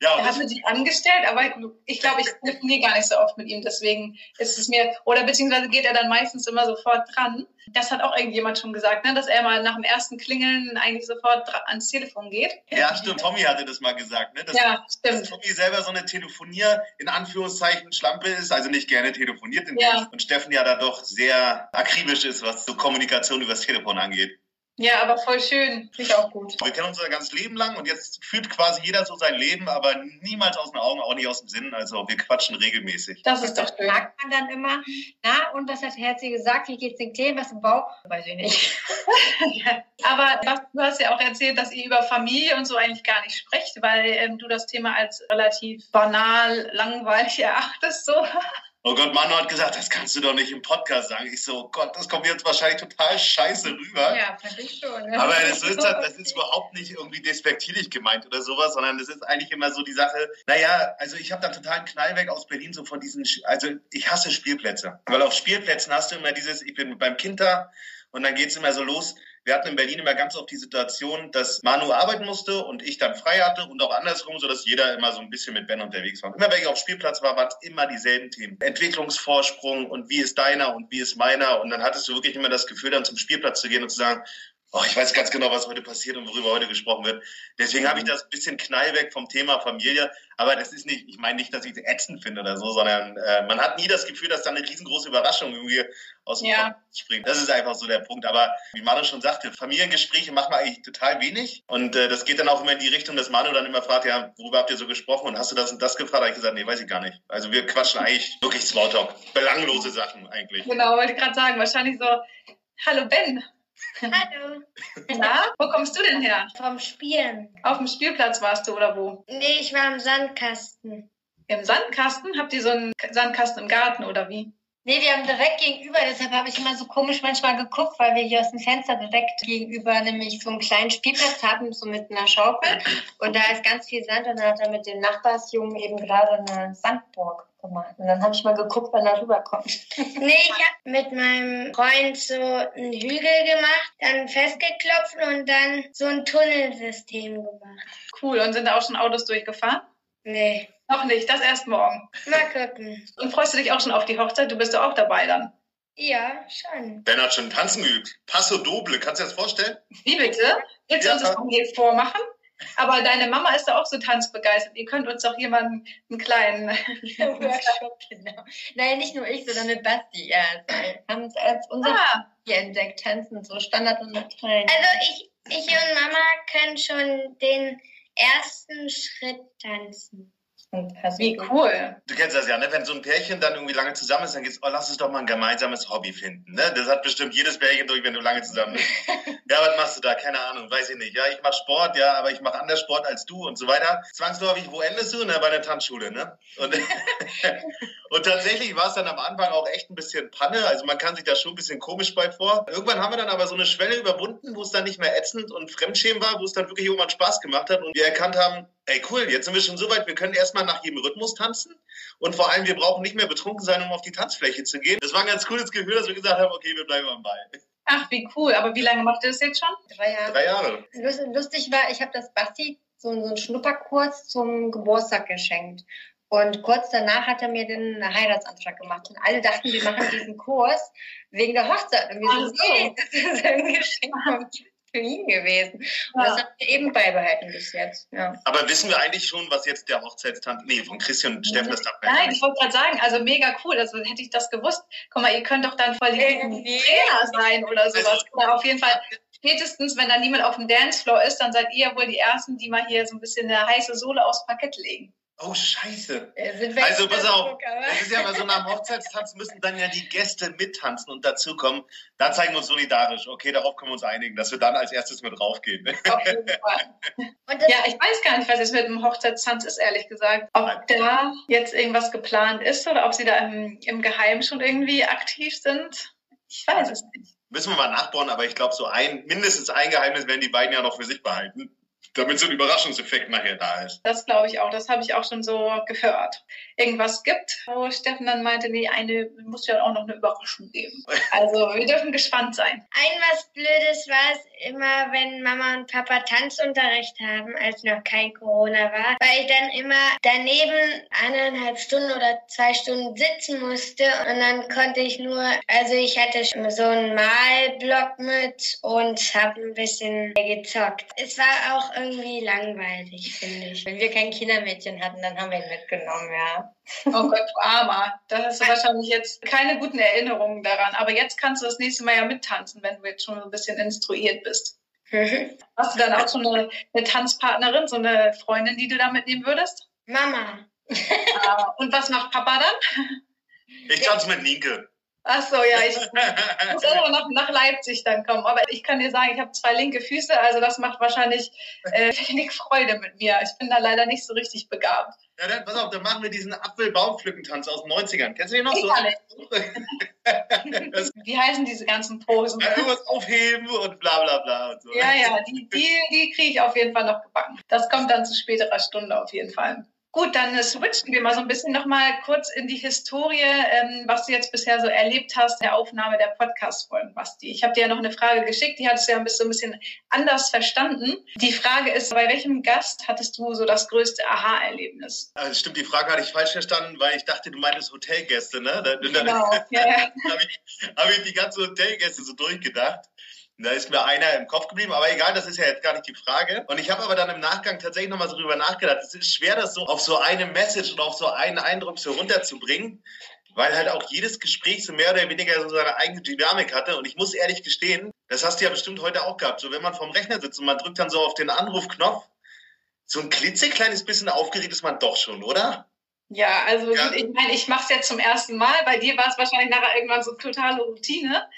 ja, er hat mit sich angestellt, aber ich glaube, ich telefoniere gar nicht so oft mit ihm. Deswegen ist es mir, oder beziehungsweise geht er dann meistens immer sofort dran. Das hat auch irgendjemand schon gesagt, ne? dass er mal nach dem ersten Klingeln eigentlich sofort ans Telefon geht. Ja, stimmt. Tommy hatte das mal gesagt. Ne? Dass, ja, stimmt. Dass Tommy selber so eine Telefonier, in Anführungszeichen, Schlampe ist, also nicht gerne telefoniert. Ja. Und Steffen ja da doch sehr akribisch ist, was so Kommunikation übers Telefon angeht. Ja, aber voll schön. Finde ich auch gut. Wir kennen uns unser ganzes Leben lang und jetzt führt quasi jeder so sein Leben, aber niemals aus den Augen, auch nicht aus dem Sinn. Also wir quatschen regelmäßig. Das ist doch schön. Fragt man dann immer, na, und was hat Herzi gesagt? Wie geht's den Kleen? Was im Bauch? Weiß ich nicht. aber du hast ja auch erzählt, dass ihr über Familie und so eigentlich gar nicht sprecht, weil ähm, du das Thema als relativ banal, langweilig erachtest. So. Oh Gott, Manu hat gesagt, das kannst du doch nicht im Podcast sagen. Ich so, oh Gott, das kommt jetzt wahrscheinlich total scheiße rüber. Ja, fand ich schon. Ne? Aber das ist, das ist überhaupt nicht irgendwie despektierlich gemeint oder sowas, sondern das ist eigentlich immer so die Sache, naja, also ich habe da totalen Knall weg aus Berlin, so von diesen, also ich hasse Spielplätze. Weil auf Spielplätzen hast du immer dieses, ich bin beim Kind da und dann geht's immer so los, wir hatten in Berlin immer ganz oft die Situation, dass Manu arbeiten musste und ich dann frei hatte und auch andersrum, so dass jeder immer so ein bisschen mit Ben unterwegs war. Immer wenn ich auf Spielplatz war, waren es immer dieselben Themen. Entwicklungsvorsprung und wie ist deiner und wie ist meiner. Und dann hattest du wirklich immer das Gefühl, dann zum Spielplatz zu gehen und zu sagen, oh, ich weiß ganz genau, was heute passiert und worüber heute gesprochen wird. Deswegen habe ich das bisschen knallweg vom Thema Familie. Aber das ist nicht, ich meine nicht, dass ich es ätzend finde oder so, sondern äh, man hat nie das Gefühl, dass da eine riesengroße Überraschung irgendwie aus dem ja. Kopf springt. Das ist einfach so der Punkt. Aber wie Manu schon sagte, Familiengespräche machen wir eigentlich total wenig. Und äh, das geht dann auch immer in die Richtung, dass Manu dann immer fragt, ja, worüber habt ihr so gesprochen und hast du das und das gefragt? Da habe ich gesagt, nee, weiß ich gar nicht. Also wir quatschen eigentlich wirklich Smalltalk. Belanglose Sachen eigentlich. Genau, wollte ich gerade sagen. Wahrscheinlich so, hallo Ben, Hallo. Na, wo kommst du denn her? Vom Spielen. Auf dem Spielplatz warst du oder wo? Nee, ich war im Sandkasten. Im Sandkasten? Habt ihr so einen Sandkasten im Garten oder wie? Nee, wir haben direkt gegenüber, deshalb habe ich immer so komisch manchmal geguckt, weil wir hier aus dem Fenster direkt gegenüber nämlich so einen kleinen Spielplatz haben, so mit einer Schaukel. Und da ist ganz viel Sand und dann hat er mit dem Nachbarsjungen eben gerade eine Sandburg gemacht. Und dann habe ich mal geguckt, wann er rüberkommt. nee, ich habe mit meinem Freund so einen Hügel gemacht, dann festgeklopft und dann so ein Tunnelsystem gemacht. Cool. Und sind da auch schon Autos durchgefahren? Nee. Noch nicht, das erst morgen. Mal gucken. Und freust du dich auch schon auf die Hochzeit? Du bist doch auch dabei dann. Ja, schon. Ben hat schon tanzen geübt. Passo Doble, kannst du dir das vorstellen? Wie bitte? Willst du ja, uns das jetzt vormachen? Aber deine Mama ist da auch so tanzbegeistert. Ihr könnt uns doch jemanden einen kleinen Workshop, genau. Nein, nicht nur ich, sondern mit Basti. Ja, wir haben es als unser ah. entdeckt, tanzen, so Standard und Latein. Also ich, ich und Mama können schon den ersten Schritt tanzen. Wie cool. Du kennst das ja, ne? Wenn so ein Pärchen dann irgendwie lange zusammen ist, dann geht's, oh, lass uns doch mal ein gemeinsames Hobby finden. Ne? Das hat bestimmt jedes Pärchen durch, wenn du lange zusammen bist. ja, was machst du da? Keine Ahnung, weiß ich nicht. Ja, ich mach Sport, ja, aber ich mache anders Sport als du und so weiter. Zwangsläufig, wo endest du? Ne? Bei der Tanzschule, ne? Und, und tatsächlich war es dann am Anfang auch echt ein bisschen Panne. Also man kann sich da schon ein bisschen komisch bei vor. Irgendwann haben wir dann aber so eine Schwelle überwunden, wo es dann nicht mehr ätzend und Fremdschämen war, wo es dann wirklich irgendwann Spaß gemacht hat und wir erkannt haben, ey cool, jetzt sind wir schon so weit, wir können erstmal nach jedem Rhythmus tanzen und vor allem, wir brauchen nicht mehr betrunken sein, um auf die Tanzfläche zu gehen. Das war ein ganz cooles Gefühl, dass wir gesagt haben, okay, wir bleiben am Ball. Ach, wie cool. Aber wie lange macht ihr das jetzt schon? Drei Jahre. Drei Jahre. Lustig war, ich habe das Basti so, so einen Schnupperkurs zum Geburtstag geschenkt. Und kurz danach hat er mir den Heiratsantrag gemacht. Und alle dachten, wir machen diesen Kurs wegen der Hochzeit. Und wir so, nee, das ist ein Geschenk vom für ihn gewesen. Und ja. das haben wir eben beibehalten bis jetzt. Ja. Aber wissen wir eigentlich schon, was jetzt der Hochzeitstanz, nee, von Christian und Steffen, das darf man Nein, ich wollte gerade sagen, also mega cool. Also hätte ich das gewusst. Guck mal, ihr könnt doch dann voll die Trainer sein oder sowas. Also, oder auf jeden Fall spätestens, wenn da niemand auf dem Dancefloor ist, dann seid ihr wohl die Ersten, die mal hier so ein bisschen eine heiße Sohle aufs Parkett legen. Oh, scheiße. Also, pass auf. Das ist ja bei so einem Hochzeitstanz müssen dann ja die Gäste mittanzen und dazukommen. Da zeigen wir uns solidarisch. Okay, darauf können wir uns einigen, dass wir dann als erstes mit raufgehen. Auf jeden Fall. ja, ich weiß gar nicht, was jetzt mit dem Hochzeitstanz ist, ehrlich gesagt. Ob da jetzt irgendwas geplant ist oder ob sie da im, im Geheimen schon irgendwie aktiv sind. Ich weiß es nicht. Müssen wir mal nachbauen, aber ich glaube, so ein, mindestens ein Geheimnis werden die beiden ja noch für sich behalten damit so ein Überraschungseffekt nachher da ist. Das glaube ich auch. Das habe ich auch schon so gehört. Irgendwas gibt, wo Steffen dann meinte, nee, eine muss ja auch noch eine Überraschung geben. Also wir dürfen gespannt sein. Ein was Blödes war es immer, wenn Mama und Papa Tanzunterricht haben, als noch kein Corona war, weil ich dann immer daneben eineinhalb Stunden oder zwei Stunden sitzen musste und dann konnte ich nur, also ich hatte so einen Malblock mit und habe ein bisschen gezockt. Es war auch irgendwie langweilig, finde ich. Wenn wir kein Kindermädchen hatten, dann haben wir ihn mitgenommen, ja. Oh Gott, du Armer. Da hast du wahrscheinlich jetzt keine guten Erinnerungen daran. Aber jetzt kannst du das nächste Mal ja mittanzen, wenn du jetzt schon ein bisschen instruiert bist. Mhm. Hast du dann auch schon eine, eine Tanzpartnerin, so eine Freundin, die du da mitnehmen würdest? Mama. Ah, und was macht Papa dann? Ich tanze mit Nienke. Ach so, ja, ich muss auch noch nach Leipzig dann kommen. Aber ich kann dir sagen, ich habe zwei linke Füße, also das macht wahrscheinlich äh, wenig Freude mit mir. Ich bin da leider nicht so richtig begabt. Ja, dann pass auf, dann machen wir diesen Apfelbaumpflückentanz aus den 90ern. Kennst du den noch so? Wie heißen diese ganzen Posen? Ja, irgendwas aufheben und bla bla bla und so. Ja, ja, die, die, die kriege ich auf jeden Fall noch gebacken. Das kommt dann zu späterer Stunde auf jeden Fall. Gut, dann switchen wir mal so ein bisschen nochmal kurz in die Historie, ähm, was du jetzt bisher so erlebt hast, der Aufnahme der Podcast-Folgen, Basti. Ich habe dir ja noch eine Frage geschickt, die hattest du ja ein bisschen, ein bisschen anders verstanden. Die Frage ist, bei welchem Gast hattest du so das größte Aha-Erlebnis? Also stimmt, die Frage hatte ich falsch verstanden, weil ich dachte, du meintest Hotelgäste, ne? Da, genau, ja, ja. habe ich, hab ich die ganzen Hotelgäste so durchgedacht. Da ist mir einer im Kopf geblieben, aber egal, das ist ja jetzt gar nicht die Frage. Und ich habe aber dann im Nachgang tatsächlich nochmal so drüber nachgedacht. Es ist schwer, das so auf so eine Message und auf so einen Eindruck so runterzubringen, weil halt auch jedes Gespräch so mehr oder weniger so seine eigene Dynamik hatte. Und ich muss ehrlich gestehen, das hast du ja bestimmt heute auch gehabt. So, wenn man vorm Rechner sitzt und man drückt dann so auf den Anrufknopf, so ein klitzekleines bisschen aufgeregt ist man doch schon, oder? Ja, also ja. ich meine, ich mache es jetzt zum ersten Mal. Bei dir war es wahrscheinlich nachher irgendwann so totale Routine.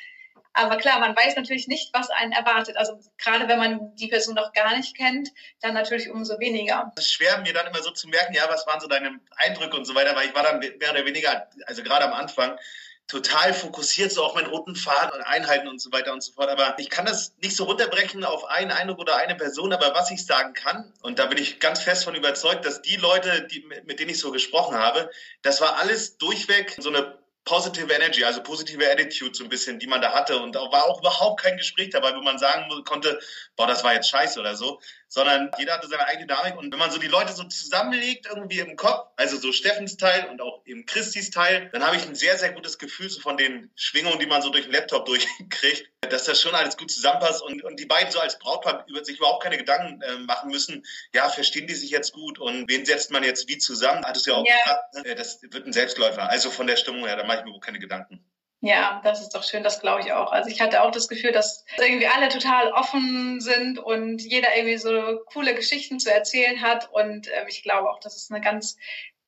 Aber klar, man weiß natürlich nicht, was einen erwartet. Also gerade wenn man die Person noch gar nicht kennt, dann natürlich umso weniger. Es ist schwer, mir dann immer so zu merken, ja, was waren so deine Eindrücke und so weiter, weil ich war dann mehr oder weniger, also gerade am Anfang, total fokussiert so auf meinen roten Faden und Einheiten und so weiter und so fort. Aber ich kann das nicht so runterbrechen auf einen Eindruck oder eine Person. Aber was ich sagen kann, und da bin ich ganz fest von überzeugt, dass die Leute, die, mit denen ich so gesprochen habe, das war alles durchweg so eine positive Energy, also positive Attitude so ein bisschen, die man da hatte. Und da war auch überhaupt kein Gespräch dabei, wo man sagen konnte, boah, das war jetzt scheiße oder so, sondern jeder hatte seine eigene Dynamik. Und wenn man so die Leute so zusammenlegt irgendwie im Kopf, also so Steffens Teil und auch eben Christis Teil, dann habe ich ein sehr, sehr gutes Gefühl so von den Schwingungen, die man so durch den Laptop durchkriegt, dass das schon alles gut zusammenpasst und, und die beiden so als Brautpaar über sich überhaupt keine Gedanken äh, machen müssen, ja, verstehen die sich jetzt gut und wen setzt man jetzt wie zusammen? Hattest du ja auch ja. gesagt, ne? das wird ein Selbstläufer. Also von der Stimmung her, da mache ich mir wohl keine Gedanken. Ja, das ist doch schön, das glaube ich auch. Also ich hatte auch das Gefühl, dass irgendwie alle total offen sind und jeder irgendwie so coole Geschichten zu erzählen hat. Und ähm, ich glaube auch, dass es eine ganz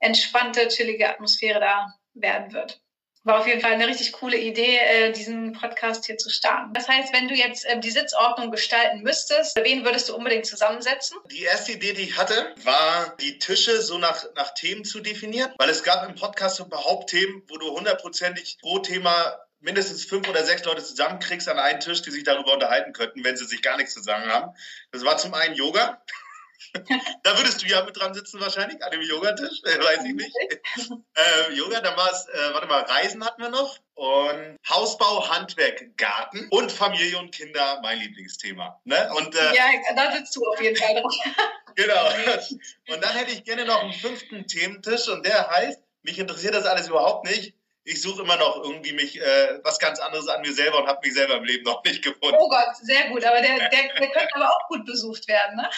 entspannte, chillige Atmosphäre da werden wird. War auf jeden Fall eine richtig coole Idee, äh, diesen Podcast hier zu starten. Das heißt, wenn du jetzt ähm, die Sitzordnung gestalten müsstest, wen würdest du unbedingt zusammensetzen? Die erste Idee, die ich hatte, war, die Tische so nach, nach Themen zu definieren, weil es gab im Podcast überhaupt Themen, wo du hundertprozentig pro Thema mindestens fünf oder sechs Leute zusammenkriegst an einen Tisch, die sich darüber unterhalten könnten, wenn sie sich gar nichts zu sagen haben. Das war zum einen Yoga. da würdest du ja mit dran sitzen wahrscheinlich, an dem Yogatisch, äh, weiß ich nicht. äh, Yoga, dann war es, äh, warte mal, Reisen hatten wir noch und Hausbau, Handwerk, Garten und Familie und Kinder, mein Lieblingsthema. Ne? Und, äh, ja, da sitzt du auf jeden Fall drauf. genau. Und dann hätte ich gerne noch einen fünften Thementisch und der heißt, mich interessiert das alles überhaupt nicht ich suche immer noch irgendwie mich äh, was ganz anderes an mir selber und habe mich selber im Leben noch nicht gefunden. Oh Gott, sehr gut. Aber der, der, der könnte aber auch gut besucht werden, ne?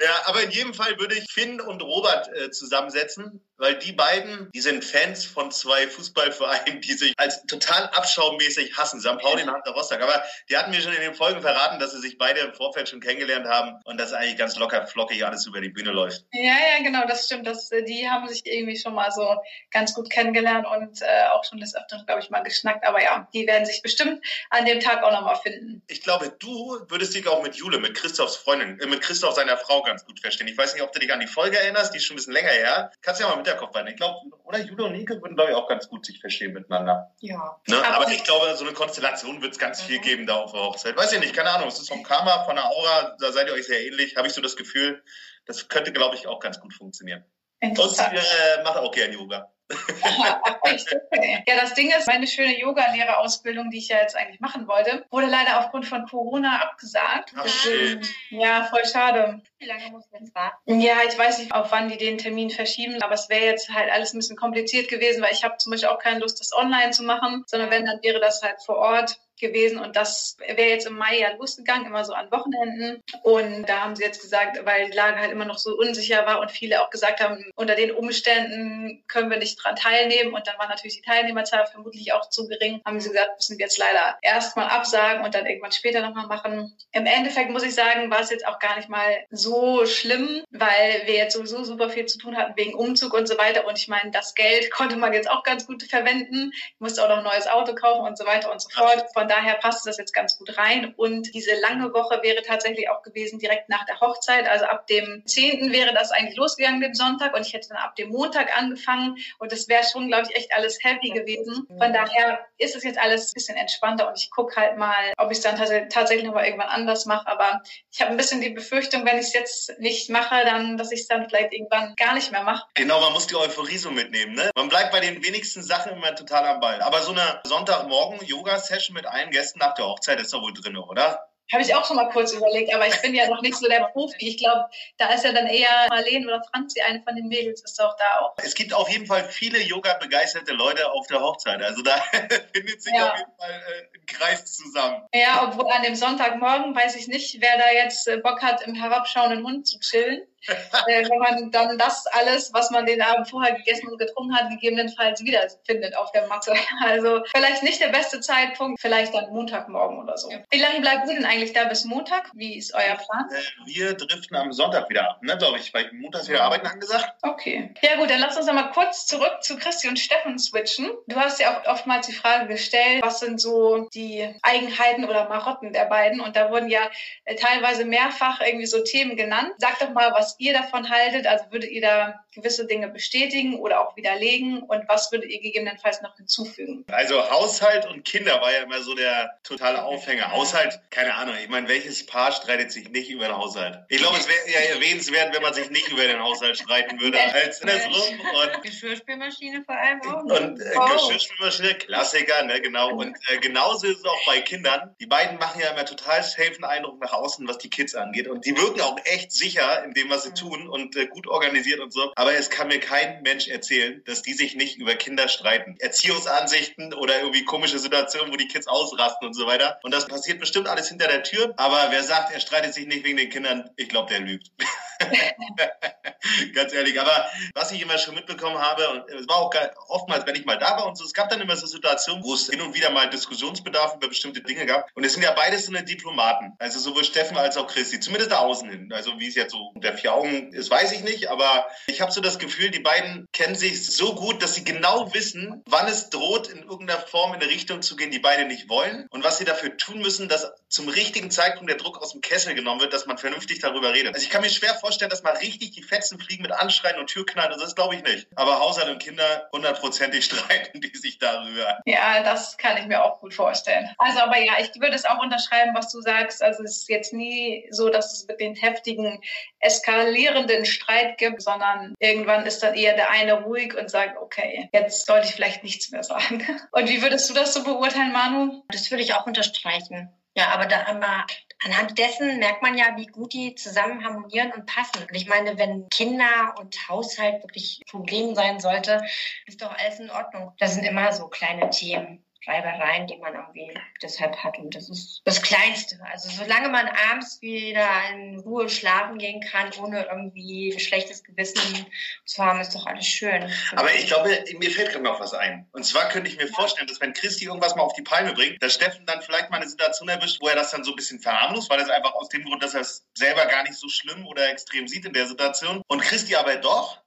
Ja, aber in jedem Fall würde ich Finn und Robert äh, zusammensetzen weil die beiden, die sind Fans von zwei Fußballvereinen, die sich als total abschaumäßig hassen, St. Pauli und Hansa Rostock. Aber die hatten mir schon in den Folgen verraten, dass sie sich beide im Vorfeld schon kennengelernt haben und dass eigentlich ganz locker flockig alles über die Bühne läuft. Ja, ja, genau, das stimmt. Das, äh, die haben sich irgendwie schon mal so ganz gut kennengelernt und äh, auch schon des Öfteren, glaube ich, mal geschnackt. Aber ja, die werden sich bestimmt an dem Tag auch nochmal finden. Ich glaube, du würdest dich auch mit Jule, mit Christophs Freundin, äh, mit Christoph seiner Frau ganz gut verstehen. Ich weiß nicht, ob du dich an die Folge erinnerst, die ist schon ein bisschen länger her. Kannst du ja mal mit Hinterkopf behalten. Ich glaube, oder Judo und Nike würden, glaube ich, auch ganz gut sich verstehen miteinander. Ja. Ne? Aber, Aber ich glaube, so eine Konstellation wird es ganz mhm. viel geben da auf der Hochzeit. Weiß ich nicht, keine Ahnung. Es ist vom Karma, von der Aura, da seid ihr euch sehr ähnlich, habe ich so das Gefühl. Das könnte, glaube ich, auch ganz gut funktionieren. Interessant. Und äh, macht auch gerne Yoga. ja, das Ding ist, meine schöne Yoga-Lehrerausbildung, die ich ja jetzt eigentlich machen wollte, wurde leider aufgrund von Corona abgesagt. Ach, shit. Ja, voll schade. Wie lange muss man warten? Ja, ich weiß nicht, auf wann die den Termin verschieben, aber es wäre jetzt halt alles ein bisschen kompliziert gewesen, weil ich habe zum Beispiel auch keine Lust, das online zu machen, sondern wenn, dann wäre das halt vor Ort gewesen und das wäre jetzt im Mai ja losgegangen, immer so an Wochenenden. Und da haben sie jetzt gesagt, weil die Lage halt immer noch so unsicher war und viele auch gesagt haben, unter den Umständen können wir nicht dran teilnehmen und dann war natürlich die Teilnehmerzahl vermutlich auch zu gering, haben sie gesagt, müssen wir jetzt leider erstmal absagen und dann irgendwann später nochmal machen. Im Endeffekt muss ich sagen, war es jetzt auch gar nicht mal so schlimm, weil wir jetzt sowieso super viel zu tun hatten wegen Umzug und so weiter und ich meine, das Geld konnte man jetzt auch ganz gut verwenden. Ich musste auch noch ein neues Auto kaufen und so weiter und so fort. Von daher passt das jetzt ganz gut rein. Und diese lange Woche wäre tatsächlich auch gewesen direkt nach der Hochzeit. Also ab dem 10. wäre das eigentlich losgegangen, dem Sonntag. Und ich hätte dann ab dem Montag angefangen. Und das wäre schon, glaube ich, echt alles heavy gewesen. Von daher ist es jetzt alles ein bisschen entspannter. Und ich gucke halt mal, ob ich es dann tatsächlich nochmal irgendwann anders mache. Aber ich habe ein bisschen die Befürchtung, wenn ich es jetzt nicht mache, dann, dass ich es dann vielleicht irgendwann gar nicht mehr mache. Genau, man muss die Euphorie so mitnehmen. Ne? Man bleibt bei den wenigsten Sachen immer total am Ball. Aber so eine Sonntagmorgen-Yoga-Session mit allen Gästen nach der Hochzeit ist doch wohl drin, oder? Habe ich auch schon mal kurz überlegt, aber ich bin ja noch nicht so der Profi. Ich glaube, da ist ja dann eher Marlene oder Franzi, eine von den Mädels, ist doch da auch. Es gibt auf jeden Fall viele Yoga-begeisterte Leute auf der Hochzeit. Also da findet sich ja. auf jeden Fall äh, ein Kreis zusammen. Ja, obwohl an dem Sonntagmorgen weiß ich nicht, wer da jetzt äh, Bock hat, im herabschauenden Hund zu chillen äh, wenn man dann das alles, was man den Abend vorher gegessen und getrunken hat, gegebenenfalls wiederfindet auf der Matte. Also vielleicht nicht der beste Zeitpunkt, vielleicht dann Montagmorgen oder so. Wie lange bleibt ihr denn eigentlich da bis Montag? Wie ist euer Plan? Äh, wir driften am Sonntag wieder ab, ne, glaube ich, weil Montag wieder arbeiten angesagt. Okay. Ja gut, dann lass uns einmal kurz zurück zu Christi und Steffen switchen. Du hast ja auch oftmals die Frage gestellt, was sind so die Eigenheiten oder Marotten der beiden? Und da wurden ja äh, teilweise mehrfach irgendwie so Themen genannt. Sag doch mal, was ihr davon haltet. Also würdet ihr da gewisse Dinge bestätigen oder auch widerlegen und was würdet ihr gegebenenfalls noch hinzufügen? Also Haushalt und Kinder war ja immer so der totale Aufhänger. Haushalt, keine Ahnung. Ich meine, welches Paar streitet sich nicht über den Haushalt? Ich glaube, es wäre eher erwähnenswert, wenn man sich nicht über den Haushalt streiten würde, als andersrum. Und Geschirrspülmaschine vor allem auch. Und äh, oh. Geschirrspülmaschine, Klassiker, ne, genau. Und äh, genauso ist es auch bei Kindern. Die beiden machen ja immer total safen Eindruck nach außen, was die Kids angeht. Und die wirken auch echt sicher in dem, was sie tun und äh, gut organisiert und so. Aber es kann mir kein Mensch erzählen, dass die sich nicht über Kinder streiten. Erziehungsansichten oder irgendwie komische Situationen, wo die Kids ausrasten und so weiter. Und das passiert bestimmt alles hinter der Tür. Aber wer sagt, er streitet sich nicht wegen den Kindern, ich glaube, der lügt. Ganz ehrlich, aber was ich immer schon mitbekommen habe, und es war auch oftmals, wenn ich mal da war und so, es gab dann immer so Situationen, wo es hin und wieder mal Diskussionsbedarf über bestimmte Dinge gab. Und es sind ja beides so eine Diplomaten. Also sowohl Steffen als auch Christi, zumindest da außen hin. Also wie es jetzt so unter vier Augen ist, weiß ich nicht, aber ich habe so das Gefühl, die beiden kennen sich so gut, dass sie genau wissen, wann es droht, in irgendeiner Form in eine Richtung zu gehen, die beide nicht wollen und was sie dafür tun müssen, dass zum richtigen Zeitpunkt der Druck aus dem Kessel genommen wird, dass man vernünftig darüber redet. Also ich kann mir schwer vorstellen, dass mal richtig die Fetzen fliegen mit Anschreien und Türknallen. Das glaube ich nicht. Aber Haushalt und Kinder hundertprozentig streiten die sich darüber. Ja, das kann ich mir auch gut vorstellen. Also, aber ja, ich würde es auch unterschreiben, was du sagst. Also es ist jetzt nie so, dass es mit den heftigen, eskalierenden Streit gibt, sondern irgendwann ist dann eher der eine ruhig und sagt, okay, jetzt sollte ich vielleicht nichts mehr sagen. Und wie würdest du das so beurteilen, Manu? Das würde ich auch unterstreichen. Ja, aber da aber anhand dessen merkt man ja, wie gut die zusammen harmonieren und passen. Und ich meine, wenn Kinder und Haushalt wirklich Problem sein sollte, ist doch alles in Ordnung. Das sind immer so kleine Themen. Reibereien, die man irgendwie deshalb hat. Und das ist das Kleinste. Also solange man abends wieder in Ruhe schlafen gehen kann, ohne irgendwie ein schlechtes Gewissen zu haben, ist doch alles schön. Aber ich glaube, mir fällt gerade noch was ein. Und zwar könnte ich mir ja. vorstellen, dass wenn Christi irgendwas mal auf die Palme bringt, dass Steffen dann vielleicht mal eine Situation erwischt, wo er das dann so ein bisschen verharmlost, weil es einfach aus dem Grund, dass er es selber gar nicht so schlimm oder extrem sieht in der Situation. Und Christi aber doch.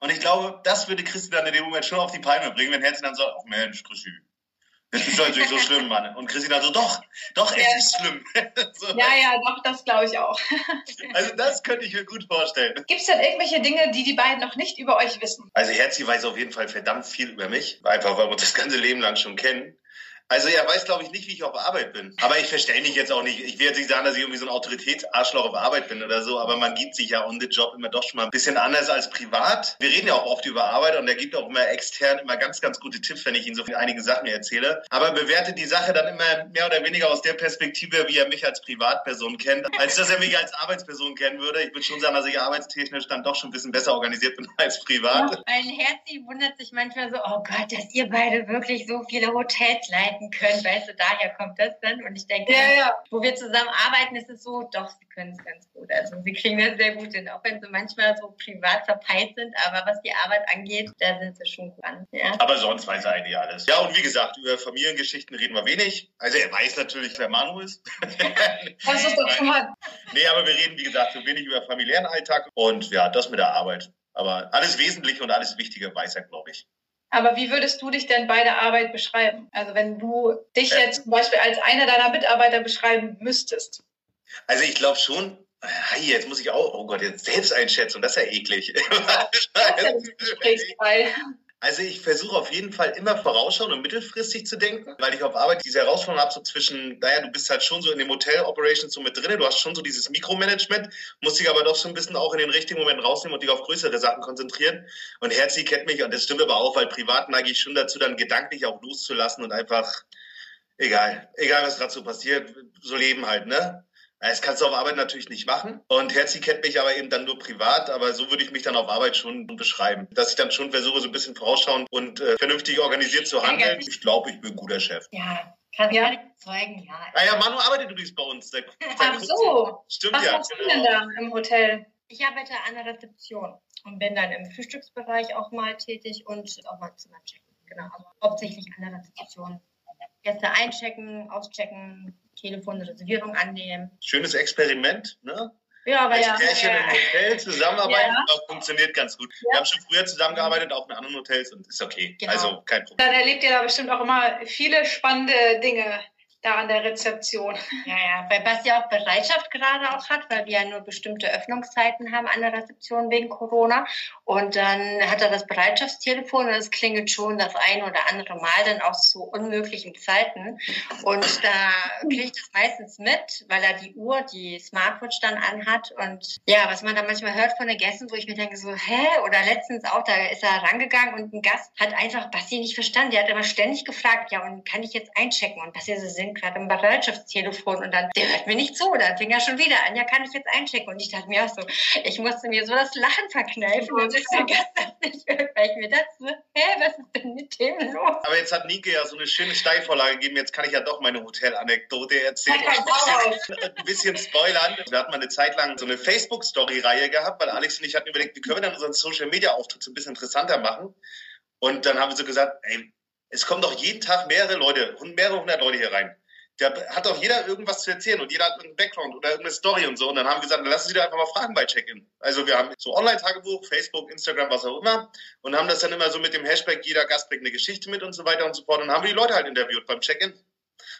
Und ich glaube, das würde Christi dann in dem Moment schon auf die Palme bringen, wenn Herzen dann sagt, ach Mensch, Christi, das ist natürlich so schlimm, Mann. Und Christina so, doch, doch, es ja. ist schlimm. so. Ja, ja, doch, das glaube ich auch. also das könnte ich mir gut vorstellen. Gibt es denn irgendwelche Dinge, die die beiden noch nicht über euch wissen? Also Herzi weiß auf jeden Fall verdammt viel über mich, einfach weil wir uns das ganze Leben lang schon kennen. Also er weiß, glaube ich, nicht, wie ich auf Arbeit bin. Aber ich verstelle mich jetzt auch nicht. Ich will jetzt nicht sagen, dass ich irgendwie so ein Autoritätsarschloch auf Arbeit bin oder so, aber man gibt sich ja on the job immer doch schon mal ein bisschen anders als privat. Wir reden ja auch oft über Arbeit und er gibt auch immer extern immer ganz, ganz gute Tipps, wenn ich ihm so einige Sachen erzähle. Aber bewertet die Sache dann immer mehr oder weniger aus der Perspektive, wie er mich als Privatperson kennt, als dass er mich als Arbeitsperson kennen würde. Ich würde schon sagen, dass ich arbeitstechnisch dann doch schon ein bisschen besser organisiert bin als privat. Mein Herz wundert sich manchmal so, oh Gott, dass ihr beide wirklich so viele Hotels leiten arbeiten können, weißt du, daher kommt das dann. Und ich denke, ja, ja. wo wir zusammen arbeiten, ist es so, doch, sie können es ganz gut. Also sie kriegen das sehr gut hin, auch wenn sie manchmal so privat verpeilt sind, aber was die Arbeit angeht, da sind sie schon gut an. Ja. Aber sonst weiß er eigentlich alles. Ja, und wie gesagt, über Familiengeschichten reden wir wenig. Also er weiß natürlich, wer Manu ist. das ist doch schon mal. Nee, aber wir reden, wie gesagt, so wenig über familiären Alltag und ja, das mit der Arbeit. Aber alles Wesentliche und alles Wichtige weiß er, glaube ich. Aber wie würdest du dich denn bei der Arbeit beschreiben? Also wenn du dich jetzt zum Beispiel als einer deiner Mitarbeiter beschreiben müsstest. Also ich glaube schon, Hi, jetzt muss ich auch, oh Gott, jetzt Selbsteinschätzung, das ist ja eklig. Das ist Also ich versuche auf jeden Fall immer vorausschauend und mittelfristig zu denken, weil ich auf Arbeit diese Herausforderung habe, so zwischen, naja, du bist halt schon so in dem Hotel-Operations so mit drin, du hast schon so dieses Mikromanagement, musst dich aber doch so ein bisschen auch in den richtigen Moment rausnehmen und dich auf größere Sachen konzentrieren. Und Herzi kennt mich, und das stimmt aber auch, weil privat neige ich schon dazu, dann gedanklich auch loszulassen und einfach, egal, egal was gerade so passiert, so leben halt, ne? Das kannst du auf Arbeit natürlich nicht machen. Und Herzi kennt mich aber eben dann nur privat, aber so würde ich mich dann auf Arbeit schon beschreiben. Dass ich dann schon versuche, so ein bisschen vorausschauen und äh, vernünftig organisiert zu handeln. Ich glaube, ich bin ein guter Chef. Ja, kann ja. ich bezeugen, ja. Ah ja, Manu arbeitet übrigens bei uns. Der, Ach so. Stimmt Was ja. Was machst du denn da im Hotel? Ich arbeite an der Rezeption und bin dann im Frühstücksbereich auch mal tätig und auch mal Zimmer checken. Genau, aber hauptsächlich an der Rezeption. Gäste einchecken, auschecken, Telefonreservierung annehmen. Schönes Experiment, ne? Ja, aber ja. Pärchen ja. im Hotel zusammenarbeiten, ja. funktioniert ganz gut. Ja. Wir haben schon früher zusammengearbeitet, auch in anderen Hotels und ist okay. Genau. Also kein Problem. Dann erlebt ihr da bestimmt auch immer viele spannende Dinge da an der Rezeption. Ja, ja, weil Basti auch Bereitschaft gerade auch hat, weil wir ja nur bestimmte Öffnungszeiten haben an der Rezeption wegen Corona. Und dann hat er das Bereitschaftstelefon und es klingelt schon das ein oder andere Mal dann auch zu unmöglichen Zeiten. Und da kriege ich das meistens mit, weil er die Uhr, die Smartwatch dann anhat. Und ja, was man da manchmal hört von den Gästen, wo ich mir denke so, hä? Oder letztens auch, da ist er rangegangen und ein Gast hat einfach Basti nicht verstanden. Der hat aber ständig gefragt, ja, und kann ich jetzt einchecken? Und Basti so, sind bin gerade im Bereitschaftstelefon und dann, der hört mir nicht zu. Dann fing er schon wieder an, ja, kann ich jetzt einchecken? Und ich dachte mir auch so, ich musste mir so das Lachen verkneifen und ich nicht, weil ich mir dachte, hä, was ist denn mit dem los? Aber jetzt hat Nike ja so eine schöne Steilvorlage gegeben, jetzt kann ich ja doch meine Hotelanekdote erzählen. ein, bisschen, ein bisschen spoilern. Wir hatten mal eine Zeit lang so eine Facebook-Story-Reihe gehabt, weil Alex und ich hatten überlegt, wie können wir dann unseren Social-Media-Auftritt so ein bisschen interessanter machen. Und dann haben wir so gesagt, ey, es kommen doch jeden Tag mehrere Leute, mehrere hundert Leute hier rein. Da hat doch jeder irgendwas zu erzählen und jeder hat einen Background oder irgendeine Story und so. Und dann haben wir gesagt, dann lassen Sie doch einfach mal fragen bei Check-In. Also wir haben so Online-Tagebuch, Facebook, Instagram, was auch immer und haben das dann immer so mit dem Hashtag, jeder Gast bringt eine Geschichte mit und so weiter und so fort. Und dann haben wir die Leute halt interviewt beim Check-In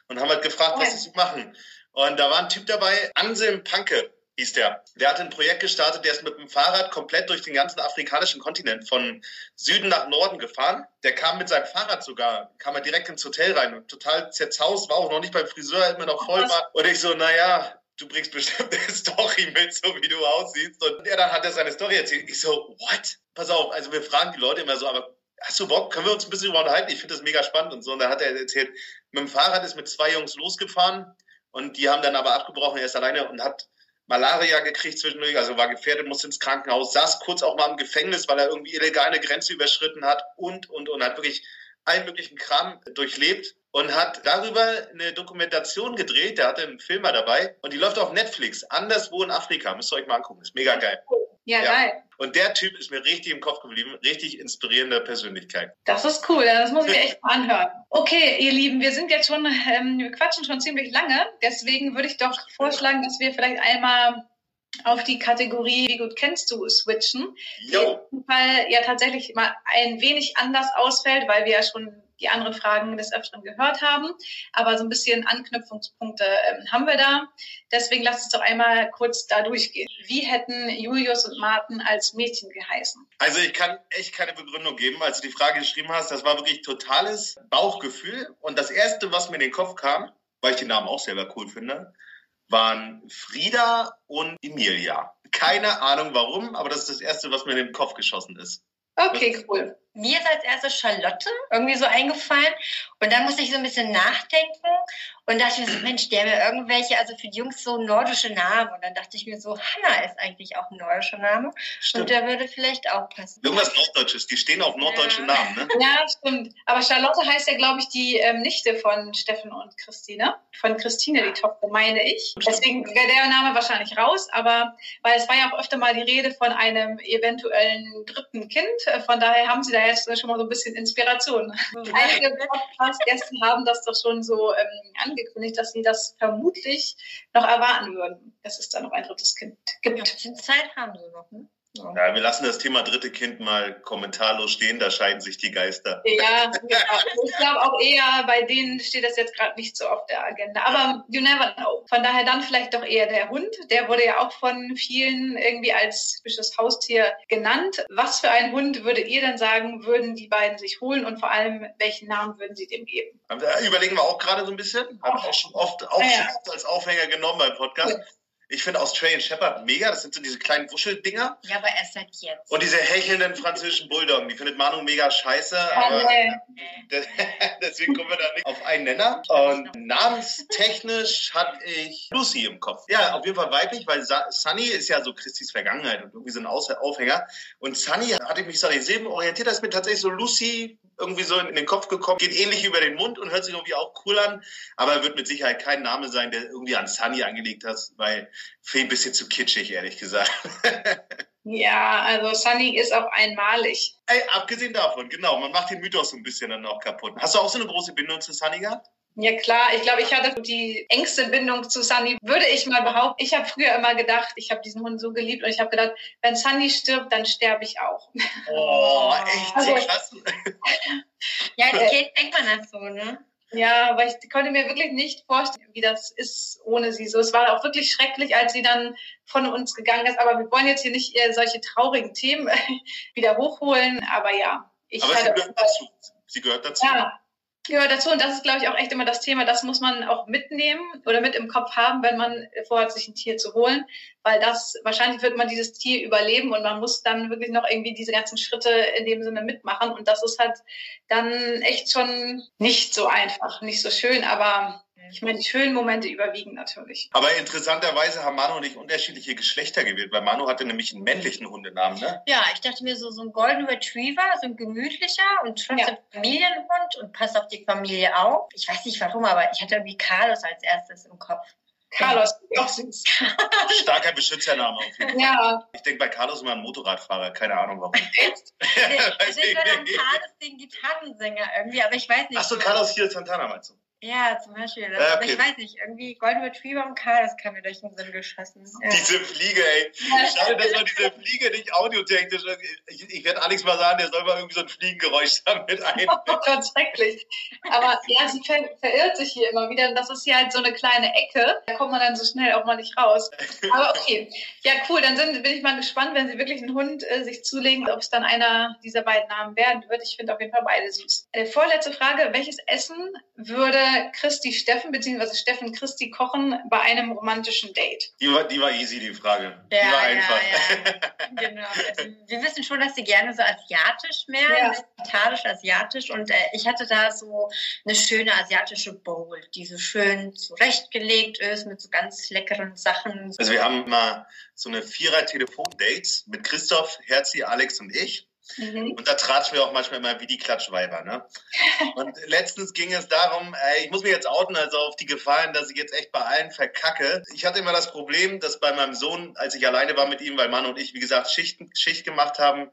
und haben halt gefragt, was sie machen. Und da war ein Typ dabei, Anselm Panke hieß der. Der hat ein Projekt gestartet, der ist mit dem Fahrrad komplett durch den ganzen afrikanischen Kontinent von Süden nach Norden gefahren. Der kam mit seinem Fahrrad sogar, kam er direkt ins Hotel rein und total zerzaust, war auch noch nicht beim Friseur, immer noch voll war. Und ich so, naja, du bringst bestimmt eine Story mit, so wie du aussiehst. Und er dann hat er seine Story erzählt. Ich so, what? Pass auf, also wir fragen die Leute immer so, aber hast du Bock? Können wir uns ein bisschen unterhalten? Ich finde das mega spannend und so. Und dann hat er erzählt, mit dem Fahrrad ist mit zwei Jungs losgefahren und die haben dann aber abgebrochen, er ist alleine und hat Malaria gekriegt zwischendurch, also war gefährdet, musste ins Krankenhaus, saß kurz auch mal im Gefängnis, weil er irgendwie illegal eine Grenze überschritten hat und, und, und hat wirklich allen möglichen Kram durchlebt und hat darüber eine Dokumentation gedreht. Der hatte einen Filmer dabei und die läuft auf Netflix. Anderswo in Afrika. Müsst ihr euch mal angucken. Ist mega geil. Ja, ja, geil. Und der Typ ist mir richtig im Kopf geblieben. Richtig inspirierende Persönlichkeit. Das ist cool. Das muss ich mir echt mal anhören. Okay, ihr Lieben, wir sind jetzt schon, ähm, wir quatschen schon ziemlich lange. Deswegen würde ich doch vorschlagen, dass wir vielleicht einmal auf die Kategorie Wie gut kennst du switchen. Jo. Die in Fall ja tatsächlich mal ein wenig anders ausfällt, weil wir ja schon die anderen Fragen des Öfteren gehört haben. Aber so ein bisschen Anknüpfungspunkte ähm, haben wir da. Deswegen lasst uns doch einmal kurz da durchgehen. Wie hätten Julius und Martin als Mädchen geheißen? Also ich kann echt keine Begründung geben. Als du die Frage geschrieben hast, das war wirklich totales Bauchgefühl. Und das Erste, was mir in den Kopf kam, weil ich den Namen auch selber cool finde, waren Frieda und Emilia. Keine Ahnung warum, aber das ist das Erste, was mir in den Kopf geschossen ist. Okay, cool mir ist als erstes Charlotte irgendwie so eingefallen. Und dann musste ich so ein bisschen nachdenken und dachte mir so, Mensch, der mir irgendwelche, also für die Jungs so nordische Namen. Und dann dachte ich mir so, Hanna ist eigentlich auch ein nordischer Name. Stimmt. Und der würde vielleicht auch passen. Irgendwas Norddeutsches, die stehen auf norddeutsche ja. Namen, ne? Ja, stimmt. Aber Charlotte heißt ja, glaube ich, die ähm, Nichte von Steffen und Christine. Von Christine, die Tochter, meine ich. Deswegen wäre der Name wahrscheinlich raus. Aber, weil es war ja auch öfter mal die Rede von einem eventuellen dritten Kind. Von daher haben sie da jetzt schon mal so ein bisschen Inspiration. Einige Podcast-Gäste haben das doch schon so ähm, angekündigt, dass sie das vermutlich noch erwarten würden, dass es da noch ein drittes Kind gibt. Ja, bisschen Zeit haben sie noch, ne? Ja, wir lassen das Thema dritte Kind mal kommentarlos stehen, da scheiden sich die Geister. Ja, ja. ich glaube auch eher, bei denen steht das jetzt gerade nicht so auf der Agenda. Aber you never know. Von daher dann vielleicht doch eher der Hund. Der wurde ja auch von vielen irgendwie als typisches Haustier genannt. Was für einen Hund würdet ihr denn sagen, würden die beiden sich holen und vor allem, welchen Namen würden sie dem geben? Überlegen wir auch gerade so ein bisschen. Haben wir auch schon oft auch ja, ja. als Aufhänger genommen beim Podcast. Cool. Ich finde Australian Shepherd mega. Das sind so diese kleinen Wuscheldinger. Ja, aber erst seit jetzt. Und diese hechelnden französischen Bulldoggen, die findet Manu mega scheiße. Aber deswegen kommen wir da nicht auf einen Nenner. Und namenstechnisch hatte ich Lucy im Kopf. Ja, auf jeden Fall weiblich, weil Sunny ist ja so Christis Vergangenheit und irgendwie so ein Aufhänger. Und Sunny hatte mich so an den Silben orientiert. Da ist mir tatsächlich so Lucy irgendwie so in den Kopf gekommen. Geht ähnlich über den Mund und hört sich irgendwie auch cool an. Aber wird mit Sicherheit kein Name sein, der irgendwie an Sunny angelegt hat, weil Fee ein bisschen zu kitschig, ehrlich gesagt. ja, also Sunny ist auch einmalig. Ey, abgesehen davon, genau, man macht den Mythos so ein bisschen dann auch kaputt. Hast du auch so eine große Bindung zu Sunny gehabt? Ja klar, ich glaube, ich hatte die engste Bindung zu Sunny, würde ich mal behaupten. Ich habe früher immer gedacht, ich habe diesen Hund so geliebt und ich habe gedacht, wenn Sunny stirbt, dann sterbe ich auch. Oh, echt also, krass. ja, als Kind denkt man das so, ne? Ja, aber ich konnte mir wirklich nicht vorstellen, wie das ist ohne sie. So, es war auch wirklich schrecklich, als sie dann von uns gegangen ist. Aber wir wollen jetzt hier nicht solche traurigen Themen wieder hochholen. Aber ja, ich aber sie gehört dazu. Sie gehört dazu. Ja, gehört dazu. Und das ist, glaube ich, auch echt immer das Thema. Das muss man auch mitnehmen oder mit im Kopf haben, wenn man vorhat, sich ein Tier zu holen. Weil das, wahrscheinlich wird man dieses Tier überleben und man muss dann wirklich noch irgendwie diese ganzen Schritte in dem Sinne mitmachen. Und das ist halt dann echt schon nicht so einfach, nicht so schön. Aber Ich meine, die schönen Momente überwiegen natürlich. Aber interessanterweise haben Manu und ich unterschiedliche Geschlechter gewählt, weil Manu hatte nämlich einen männlichen Hundenamen, ne? Ja, ich dachte mir so, so ein Golden Retriever, so ein gemütlicher und trotzdem ja. Familienhund und passt auf die Familie auf. Ich weiß nicht warum, aber ich hatte irgendwie Carlos als erstes im Kopf. Carlos, auch süß. Starker Beschützername auf jeden Fall. Ja. Ich denke bei Carlos immer ein Motorradfahrer, keine Ahnung warum. Echt? ich denke bei Carlos den Gitarrensänger irgendwie, aber ich weiß nicht. Achso, Carlos hier Santana meinst du? Ja, zum Beispiel. Das, ja, okay. Ich weiß nicht, irgendwie Golden Retriever und Karl, das kam mir durch den Sinn geschossen. Ja. Diese Fliege, ey. Schade, dass man diese Fliege nicht audiotechnisch. Ich, ich werde Alex mal sagen, der soll mal irgendwie so ein Fliegengeräusch damit ein. Oh Gott, schrecklich. Aber ja, sie ver verirrt sich hier immer wieder. Das ist hier halt so eine kleine Ecke. Da kommt man dann so schnell auch mal nicht raus. Aber okay. Ja, cool. Dann sind, bin ich mal gespannt, wenn sie wirklich einen Hund äh, sich zulegen, ob es dann einer dieser beiden Namen werden wird. Ich finde auf jeden Fall beide süß. Äh, vorletzte Frage. Welches Essen würde Christi Steffen bzw. Steffen Christi kochen bei einem romantischen Date? Die war, die war easy, die Frage. Ja, die war einfach. Ja, ja. genau. Also, wir wissen schon, dass sie gerne so asiatisch mehr, ja. italisch, asiatisch. Und äh, ich hatte da so eine schöne asiatische Bowl, die so schön zurechtgelegt ist mit so ganz leckeren Sachen. Also wir haben mal so eine Vierer-Telefon-Dates mit Christoph, Herzi, Alex und ich. Mhm. Und da tratschen wir auch manchmal immer wie die Klatschweiber. Ne? Und letztens ging es darum, ey, ich muss mich jetzt outen, also auf die Gefallen, dass ich jetzt echt bei allen verkacke. Ich hatte immer das Problem, dass bei meinem Sohn, als ich alleine war mit ihm, weil Mann und ich, wie gesagt, Schichten, Schicht gemacht haben,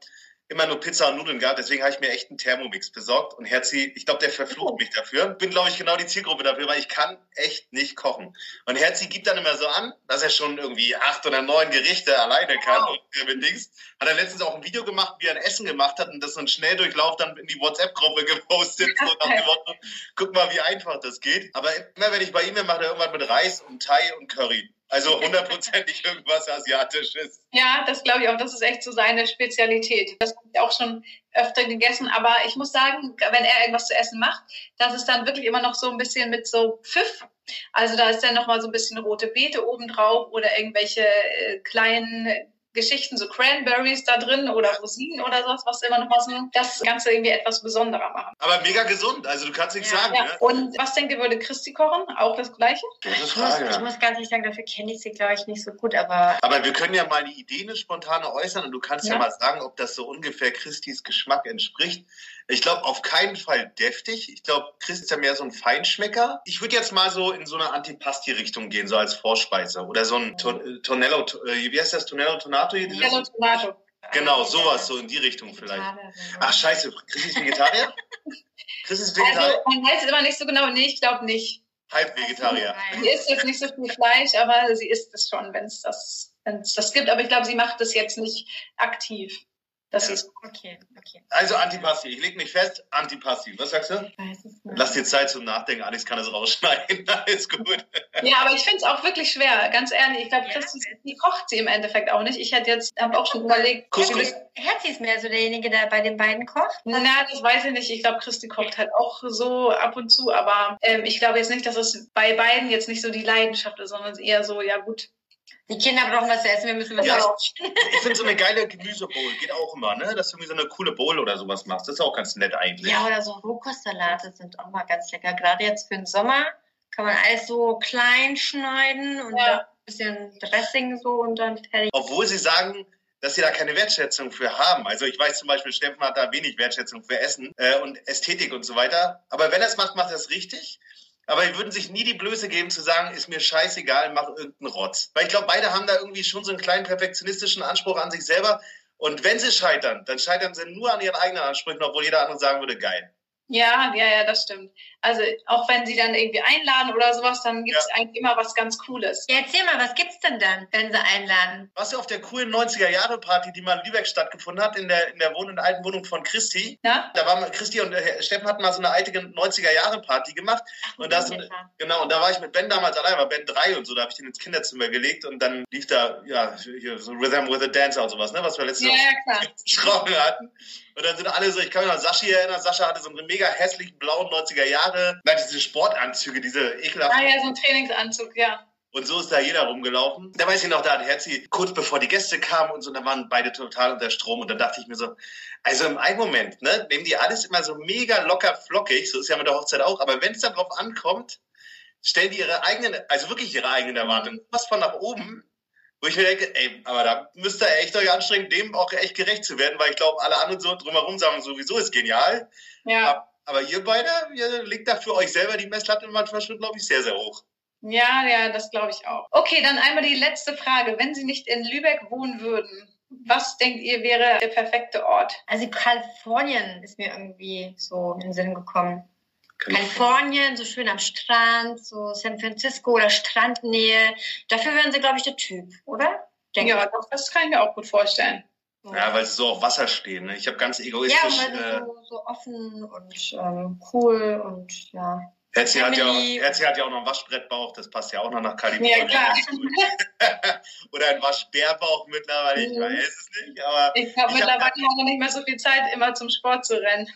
immer nur Pizza und Nudeln gab. Deswegen habe ich mir echt einen Thermomix besorgt. Und Herzi, ich glaube, der verflucht mich dafür. Bin, glaube ich, genau die Zielgruppe dafür, weil ich kann echt nicht kochen. Und Herzi gibt dann immer so an, dass er schon irgendwie acht oder neun Gerichte alleine kann. Wow. Und mit Dings. Hat er letztens auch ein Video gemacht, wie er ein Essen gemacht hat und das so ein Schnelldurchlauf dann in die WhatsApp-Gruppe gepostet. So nach dem Motto, guck mal, wie einfach das geht. Aber immer wenn ich bei ihm bin, macht er irgendwann mit Reis und Thai und Curry. Also hundertprozentig irgendwas Asiatisches. Ja, das glaube ich auch. Das ist echt so seine Spezialität. Das habe ich auch schon öfter gegessen. Aber ich muss sagen, wenn er irgendwas zu essen macht, das ist dann wirklich immer noch so ein bisschen mit so Pfiff. Also da ist dann noch mal so ein bisschen rote Beete obendrauf oder irgendwelche äh, kleinen Geschichten, so Cranberries da drin oder Rosinen oder sowas, was immer noch so das Ganze irgendwie etwas besonderer machen. Aber mega gesund, also du kannst nichts ja, sagen. Ja. Ne? Und was denkt ihr, würde Christi kochen? Auch das Gleiche? Ich muss, ich muss ganz ehrlich sagen, dafür kenne ich sie, glaube ich, nicht so gut, aber... Aber wir können ja mal die Idee eine spontane äußern und du kannst ja, ja mal sagen, ob das so ungefähr Christis Geschmack entspricht. Ich glaube auf keinen Fall deftig. Ich glaube, Chris ist ja mehr so ein Feinschmecker. Ich würde jetzt mal so in so eine Antipasti-Richtung gehen, so als Vorspeise. Oder so ein Ton Tonello, äh, wie heißt das? Tonello Tonato? Tonello Tonato. Genau, sowas, so in die Richtung vielleicht. Ach scheiße, Chris ist Vegetarier? Chris ist Vegetarier? Also, man weiß es immer nicht so genau. Nee, ich glaube nicht. Halb Vegetarier. Sie isst jetzt nicht so viel Fleisch, aber sie isst es schon, wenn es das, wenn's das gibt. Aber ich glaube, sie macht es jetzt nicht aktiv. Das ja. ist okay, okay. Also Antipasti. Ich lege mich fest, Antipasti. Was sagst du? Lass dir Zeit zum Nachdenken. Alex kann es rausschneiden. Alles gut. Ja, aber ich finde es auch wirklich schwer. Ganz ehrlich. Ich glaube, ja. Christus, die kocht sie im Endeffekt auch nicht. Ich hätte jetzt, habe auch schon überlegt. Couscous. Herzi ist mehr so derjenige, der bei den beiden kocht? Na, das weiß ich nicht. Ich glaube, Christi kocht halt auch so ab und zu. Aber ähm, ich glaube jetzt nicht, dass es bei beiden jetzt nicht so die Leidenschaft ist, sondern eher so, ja gut, die Kinder brauchen was zu essen, wir müssen was ja, essen. Ich finde so eine geile Gemüsebowl geht auch immer, ne? Dass du irgendwie so eine coole Bowl oder sowas machst. Das ist auch ganz nett eigentlich. Ja, oder so Rohkostsalate sind auch mal ganz lecker. Gerade jetzt für den Sommer kann man alles so klein schneiden und ja. ein bisschen Dressing so und dann fertig. Obwohl sie sagen, dass sie da keine Wertschätzung für haben. Also ich weiß zum Beispiel, Steffen hat da wenig Wertschätzung für Essen äh, und Ästhetik und so weiter. Aber wenn er es macht, macht er es richtig aber die würden sich nie die Blöße geben zu sagen, ist mir scheißegal, mach irgendeinen Rotz. Weil ich glaube, beide haben da irgendwie schon so einen kleinen perfektionistischen Anspruch an sich selber. Und wenn sie scheitern, dann scheitern sie nur an ihren eigenen Ansprüchen, obwohl jeder andere sagen würde, geil. Ja, ja, ja, das stimmt. Also auch wenn sie dann irgendwie einladen oder sowas, dann gibt's ja. eigentlich immer was ganz Cooles. Ja, erzähl mal, was gibt's denn dann, wenn sie einladen? Was du auf der coolen 90er-Jahre-Party, die mal in Lübeck stattgefunden hat, in der, in der Wohn alten Wohnung von Christi. Ja? Da waren Christi und äh, Steffen hatten mal so eine alte 90er-Jahre-Party gemacht. Ach, und da sind, genau, und da war ich mit Ben damals allein, war Ben 3 und so, da habe ich den ins Kinderzimmer gelegt und dann lief da, ja, hier, so Rhythm with a Dancer und sowas, ne, was wir letztes Jahr ja, gesprochen hatten. Und dann sind alle so, ich kann mich noch an Sascha erinnern, Sascha hatte so einen mega hässlichen blauen 90er Jahre, nein, diese Sportanzüge, diese ekelhaften. Ah ja, so ein Trainingsanzug, ja. Und so ist da jeder rumgelaufen. Da weiß ich noch, da hat Herzi kurz bevor die Gäste kamen und so, da waren beide total unter Strom. Und dann dachte ich mir so, also im einen Moment, ne, nehmen die alles immer so mega locker flockig, so ist ja mit der Hochzeit auch. Aber wenn es dann drauf ankommt, stellen die ihre eigenen, also wirklich ihre eigenen Erwartungen, was von nach oben, wo ich mir denke, ey, aber da müsst ihr echt euch anstrengen, dem auch echt gerecht zu werden, weil ich glaube, alle anderen so drumherum sagen sowieso ist genial. Ja. Aber ihr beide, ihr legt da für euch selber die Messlatte manchmal schon, glaube ich, sehr, sehr hoch. Ja, ja, das glaube ich auch. Okay, dann einmal die letzte Frage. Wenn Sie nicht in Lübeck wohnen würden, was denkt ihr wäre der perfekte Ort? Also Kalifornien ist mir irgendwie so in den Sinn gekommen. Kalifornien, so schön am Strand, so San Francisco oder Strandnähe. Dafür wären sie, glaube ich, der Typ, oder? Denke ja, doch, das kann ich mir auch gut vorstellen. Ja, weil sie so auf Wasser stehen. Ne? Ich habe ganz egoistisch. Ja, weil sie äh, so, so offen und ähm, cool und ja. Herzi hat, ja auch, Herzi hat ja auch noch einen Waschbrettbauch, das passt ja auch noch nach Kalifornien. Ja, klar. Oder ein Waschbärbauch mittlerweile, ich mhm. weiß es nicht. Aber ich habe mittlerweile hab, noch nicht mehr so viel Zeit, immer zum Sport zu rennen.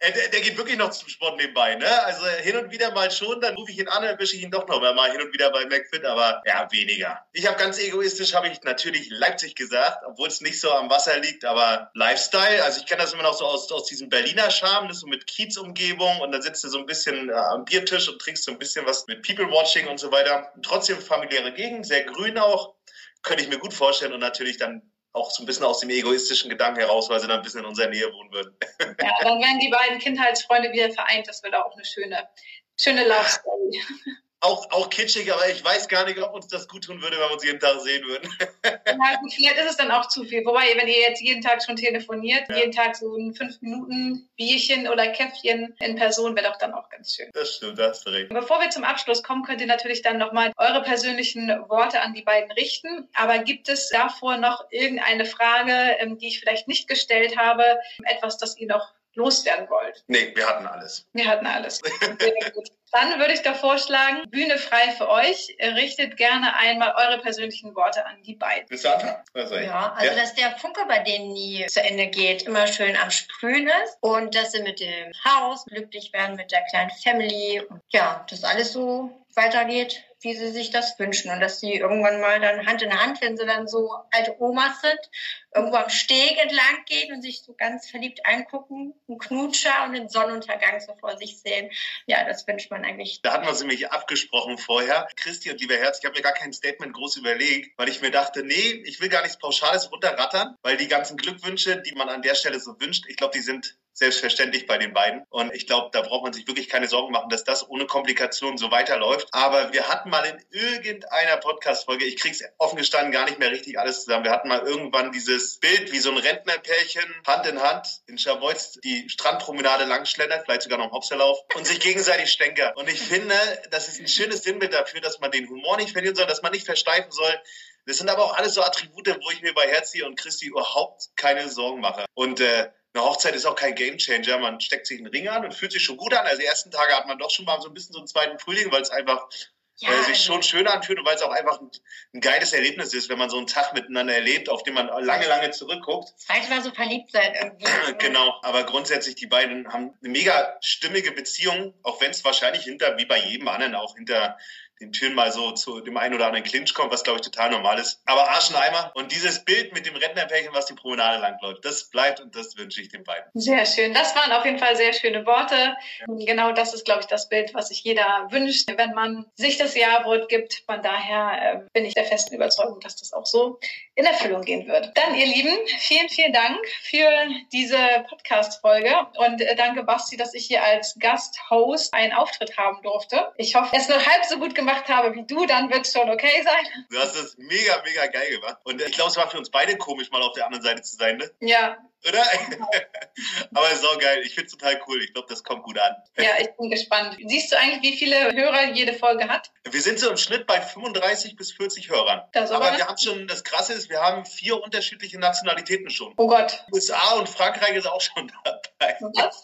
Äh, der, der, geht wirklich noch zum Sport nebenbei, ne? Also hin und wieder mal schon, dann rufe ich ihn an, dann wische ich ihn doch noch mal hin und wieder bei McFit, aber ja, weniger. Ich habe ganz egoistisch, habe ich natürlich Leipzig gesagt, obwohl es nicht so am Wasser liegt, aber Lifestyle, also ich kenne das immer noch so aus, aus diesem Berliner Charme, das so mit Kiezumgebung und dann sitzt du so ein bisschen äh, am Biertisch und trinkst so ein bisschen was mit People-Watching und so weiter. trotzdem familiäre Gegend, sehr grün auch, könnte ich mir gut vorstellen und natürlich dann auch so ein bisschen aus dem egoistischen Gedanken heraus, weil sie dann ein bisschen in unserer Nähe wohnen würden. Ja, dann werden die beiden Kindheitsfreunde wieder vereint. Das wird auch eine schöne, schöne Love Story auch, auch kitschig, aber ich weiß gar nicht, ob uns das gut tun würde, wenn wir uns jeden Tag sehen würden. Na gut, vielleicht ist es dann auch zu viel. Wobei, wenn ihr jetzt jeden Tag schon telefoniert, ja. jeden Tag so ein fünf Minuten Bierchen oder Käffchen in Person, wäre doch dann auch ganz schön. Das stimmt, da hast du recht. Bevor wir zum Abschluss kommen, könnt ihr natürlich dann nochmal eure persönlichen Worte an die beiden richten. Aber gibt es davor noch irgendeine Frage, ähm, die ich vielleicht nicht gestellt habe? Etwas, das ihr noch loswerden wollt? Nee, wir hatten alles. Wir hatten alles. Sehr gut. Dann würde ich doch vorschlagen, Bühne frei für euch. Richtet gerne einmal eure persönlichen Worte an die beiden. Bist du anfangen? Ja, also ja? dass der Funke bei denen nie zu Ende geht, immer schön am Sprühen ist und dass sie mit dem Haus glücklich werden, mit der kleinen Family. Und ja, dass alles so weitergeht, wie sie sich das wünschen und dass sie irgendwann mal dann Hand in Hand, wenn sie dann so alte Omas sind, irgendwo am Steg entlang gehen und sich so ganz verliebt angucken, einen Knutscher und den Sonnenuntergang so vor sich sehen. Ja, das wünscht man eigentlich. Da hatten wir uns nämlich abgesprochen vorher. Christi und lieber Herz, ich habe mir gar kein Statement groß überlegt, weil ich mir dachte, nee, ich will gar nichts Pauschales runterrattern, weil die ganzen Glückwünsche, die man an der Stelle so wünscht, ich glaube, die sind selbstverständlich bei den beiden. Und ich glaube, da braucht man sich wirklich keine Sorgen machen, dass das ohne Komplikationen so weiterläuft. Aber wir hatten mal in irgendeiner Podcast-Folge, ich krieg's offen gestanden gar nicht mehr richtig alles zusammen. Wir hatten mal irgendwann dieses Bild, wie so ein Rentnerpärchen Hand in Hand in Scharbeutz die Strandpromenade langschlendert, vielleicht sogar noch im Hopserlauf und sich gegenseitig stänkert. Und ich finde, das ist ein schönes Sinnbild dafür, dass man den Humor nicht verlieren soll, dass man nicht versteifen soll. Das sind aber auch alles so Attribute, wo ich mir bei Herzi und Christi überhaupt keine Sorgen mache. Und äh, eine Hochzeit ist auch kein Gamechanger. Man steckt sich einen Ring an und fühlt sich schon gut an. Also die ersten Tage hat man doch schon mal so ein bisschen so einen zweiten Frühling, weil es einfach ja, weil es sich schon schön anfühlt und weil es auch einfach ein, ein, geiles Erlebnis ist, wenn man so einen Tag miteinander erlebt, auf den man lange, lange zurückguckt. Zweite war so verliebt sein irgendwie. genau, aber grundsätzlich die beiden haben eine mega stimmige Beziehung, auch wenn es wahrscheinlich hinter, wie bei jedem anderen, auch hinter den Türen mal so zu dem einen oder anderen Clinch kommt, was glaube ich total normal ist. Aber Arsch und dieses Bild mit dem Rentnerpärchen, was die Promenade langläuft, das bleibt und das wünsche ich den beiden. Sehr schön. Das waren auf jeden Fall sehr schöne Worte. Ja. Genau das ist, glaube ich, das Bild, was sich jeder wünscht, wenn man sich das Ja-Wort gibt. Von daher äh, bin ich der festen Überzeugung, dass das auch so in Erfüllung gehen wird. Dann, ihr Lieben, vielen, vielen Dank für diese Podcast-Folge und äh, danke, Basti, dass ich hier als Gast-Host einen Auftritt haben durfte. Ich hoffe, es nur halb so gut gemacht gemacht habe wie du, dann wird es schon okay sein. Du hast das mega, mega geil gemacht. Und ich glaube, es war für uns beide komisch, mal auf der anderen Seite zu sein, ne? Ja, oder? Aber ist auch geil. Ich finde es total cool. Ich glaube, das kommt gut an. Ja, ich bin gespannt. Siehst du eigentlich, wie viele Hörer jede Folge hat? Wir sind so im Schnitt bei 35 bis 40 Hörern. Das aber, aber wir haben schon, das Krasse ist, wir haben vier unterschiedliche Nationalitäten schon. Oh Gott. USA und Frankreich ist auch schon dabei. Was?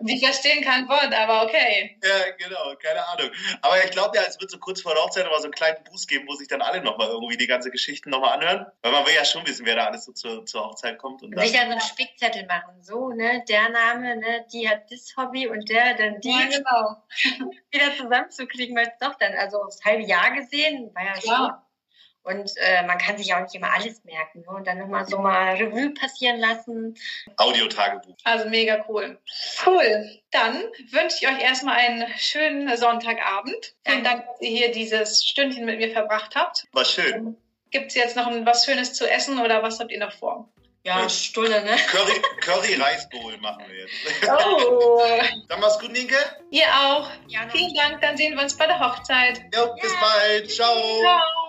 Die verstehen kein Wort, aber okay. Ja, genau, keine Ahnung. Aber ich glaube ja, es wird so kurz vor der Hochzeit nochmal so einen kleinen Boost geben, wo sich dann alle nochmal irgendwie die ganze Geschichte nochmal anhören. Weil man will ja schon wissen, wer da alles so zur, zur Hochzeit kommt. Und sich dann so einen Spickzettel machen. So, ne, der Name, ne, die hat das Hobby und der dann die. Ja, genau. wieder zusammenzukriegen, weil es doch dann, also aufs halbe Jahr gesehen, war ja, ja. schon Und äh, man kann sich auch nicht immer alles merken. Ne? Und dann nochmal so mal Revue passieren lassen. Audio-Tagebuch. Also mega cool. Cool. Dann wünsche ich euch erstmal einen schönen Sonntagabend. Vielen Dank, dass ihr hier dieses Stündchen mit mir verbracht habt. War schön. Gibt es jetzt noch was Schönes zu essen oder was habt ihr noch vor? Ja, Stulle, ne? Curry, Curry Reisbowl machen wir jetzt. Oh. Dann mach's gut, Nienke. Ihr auch. Ja, Vielen Dank, dann sehen wir uns bei der Hochzeit. Jo, bis bald. Ciao. Ciao.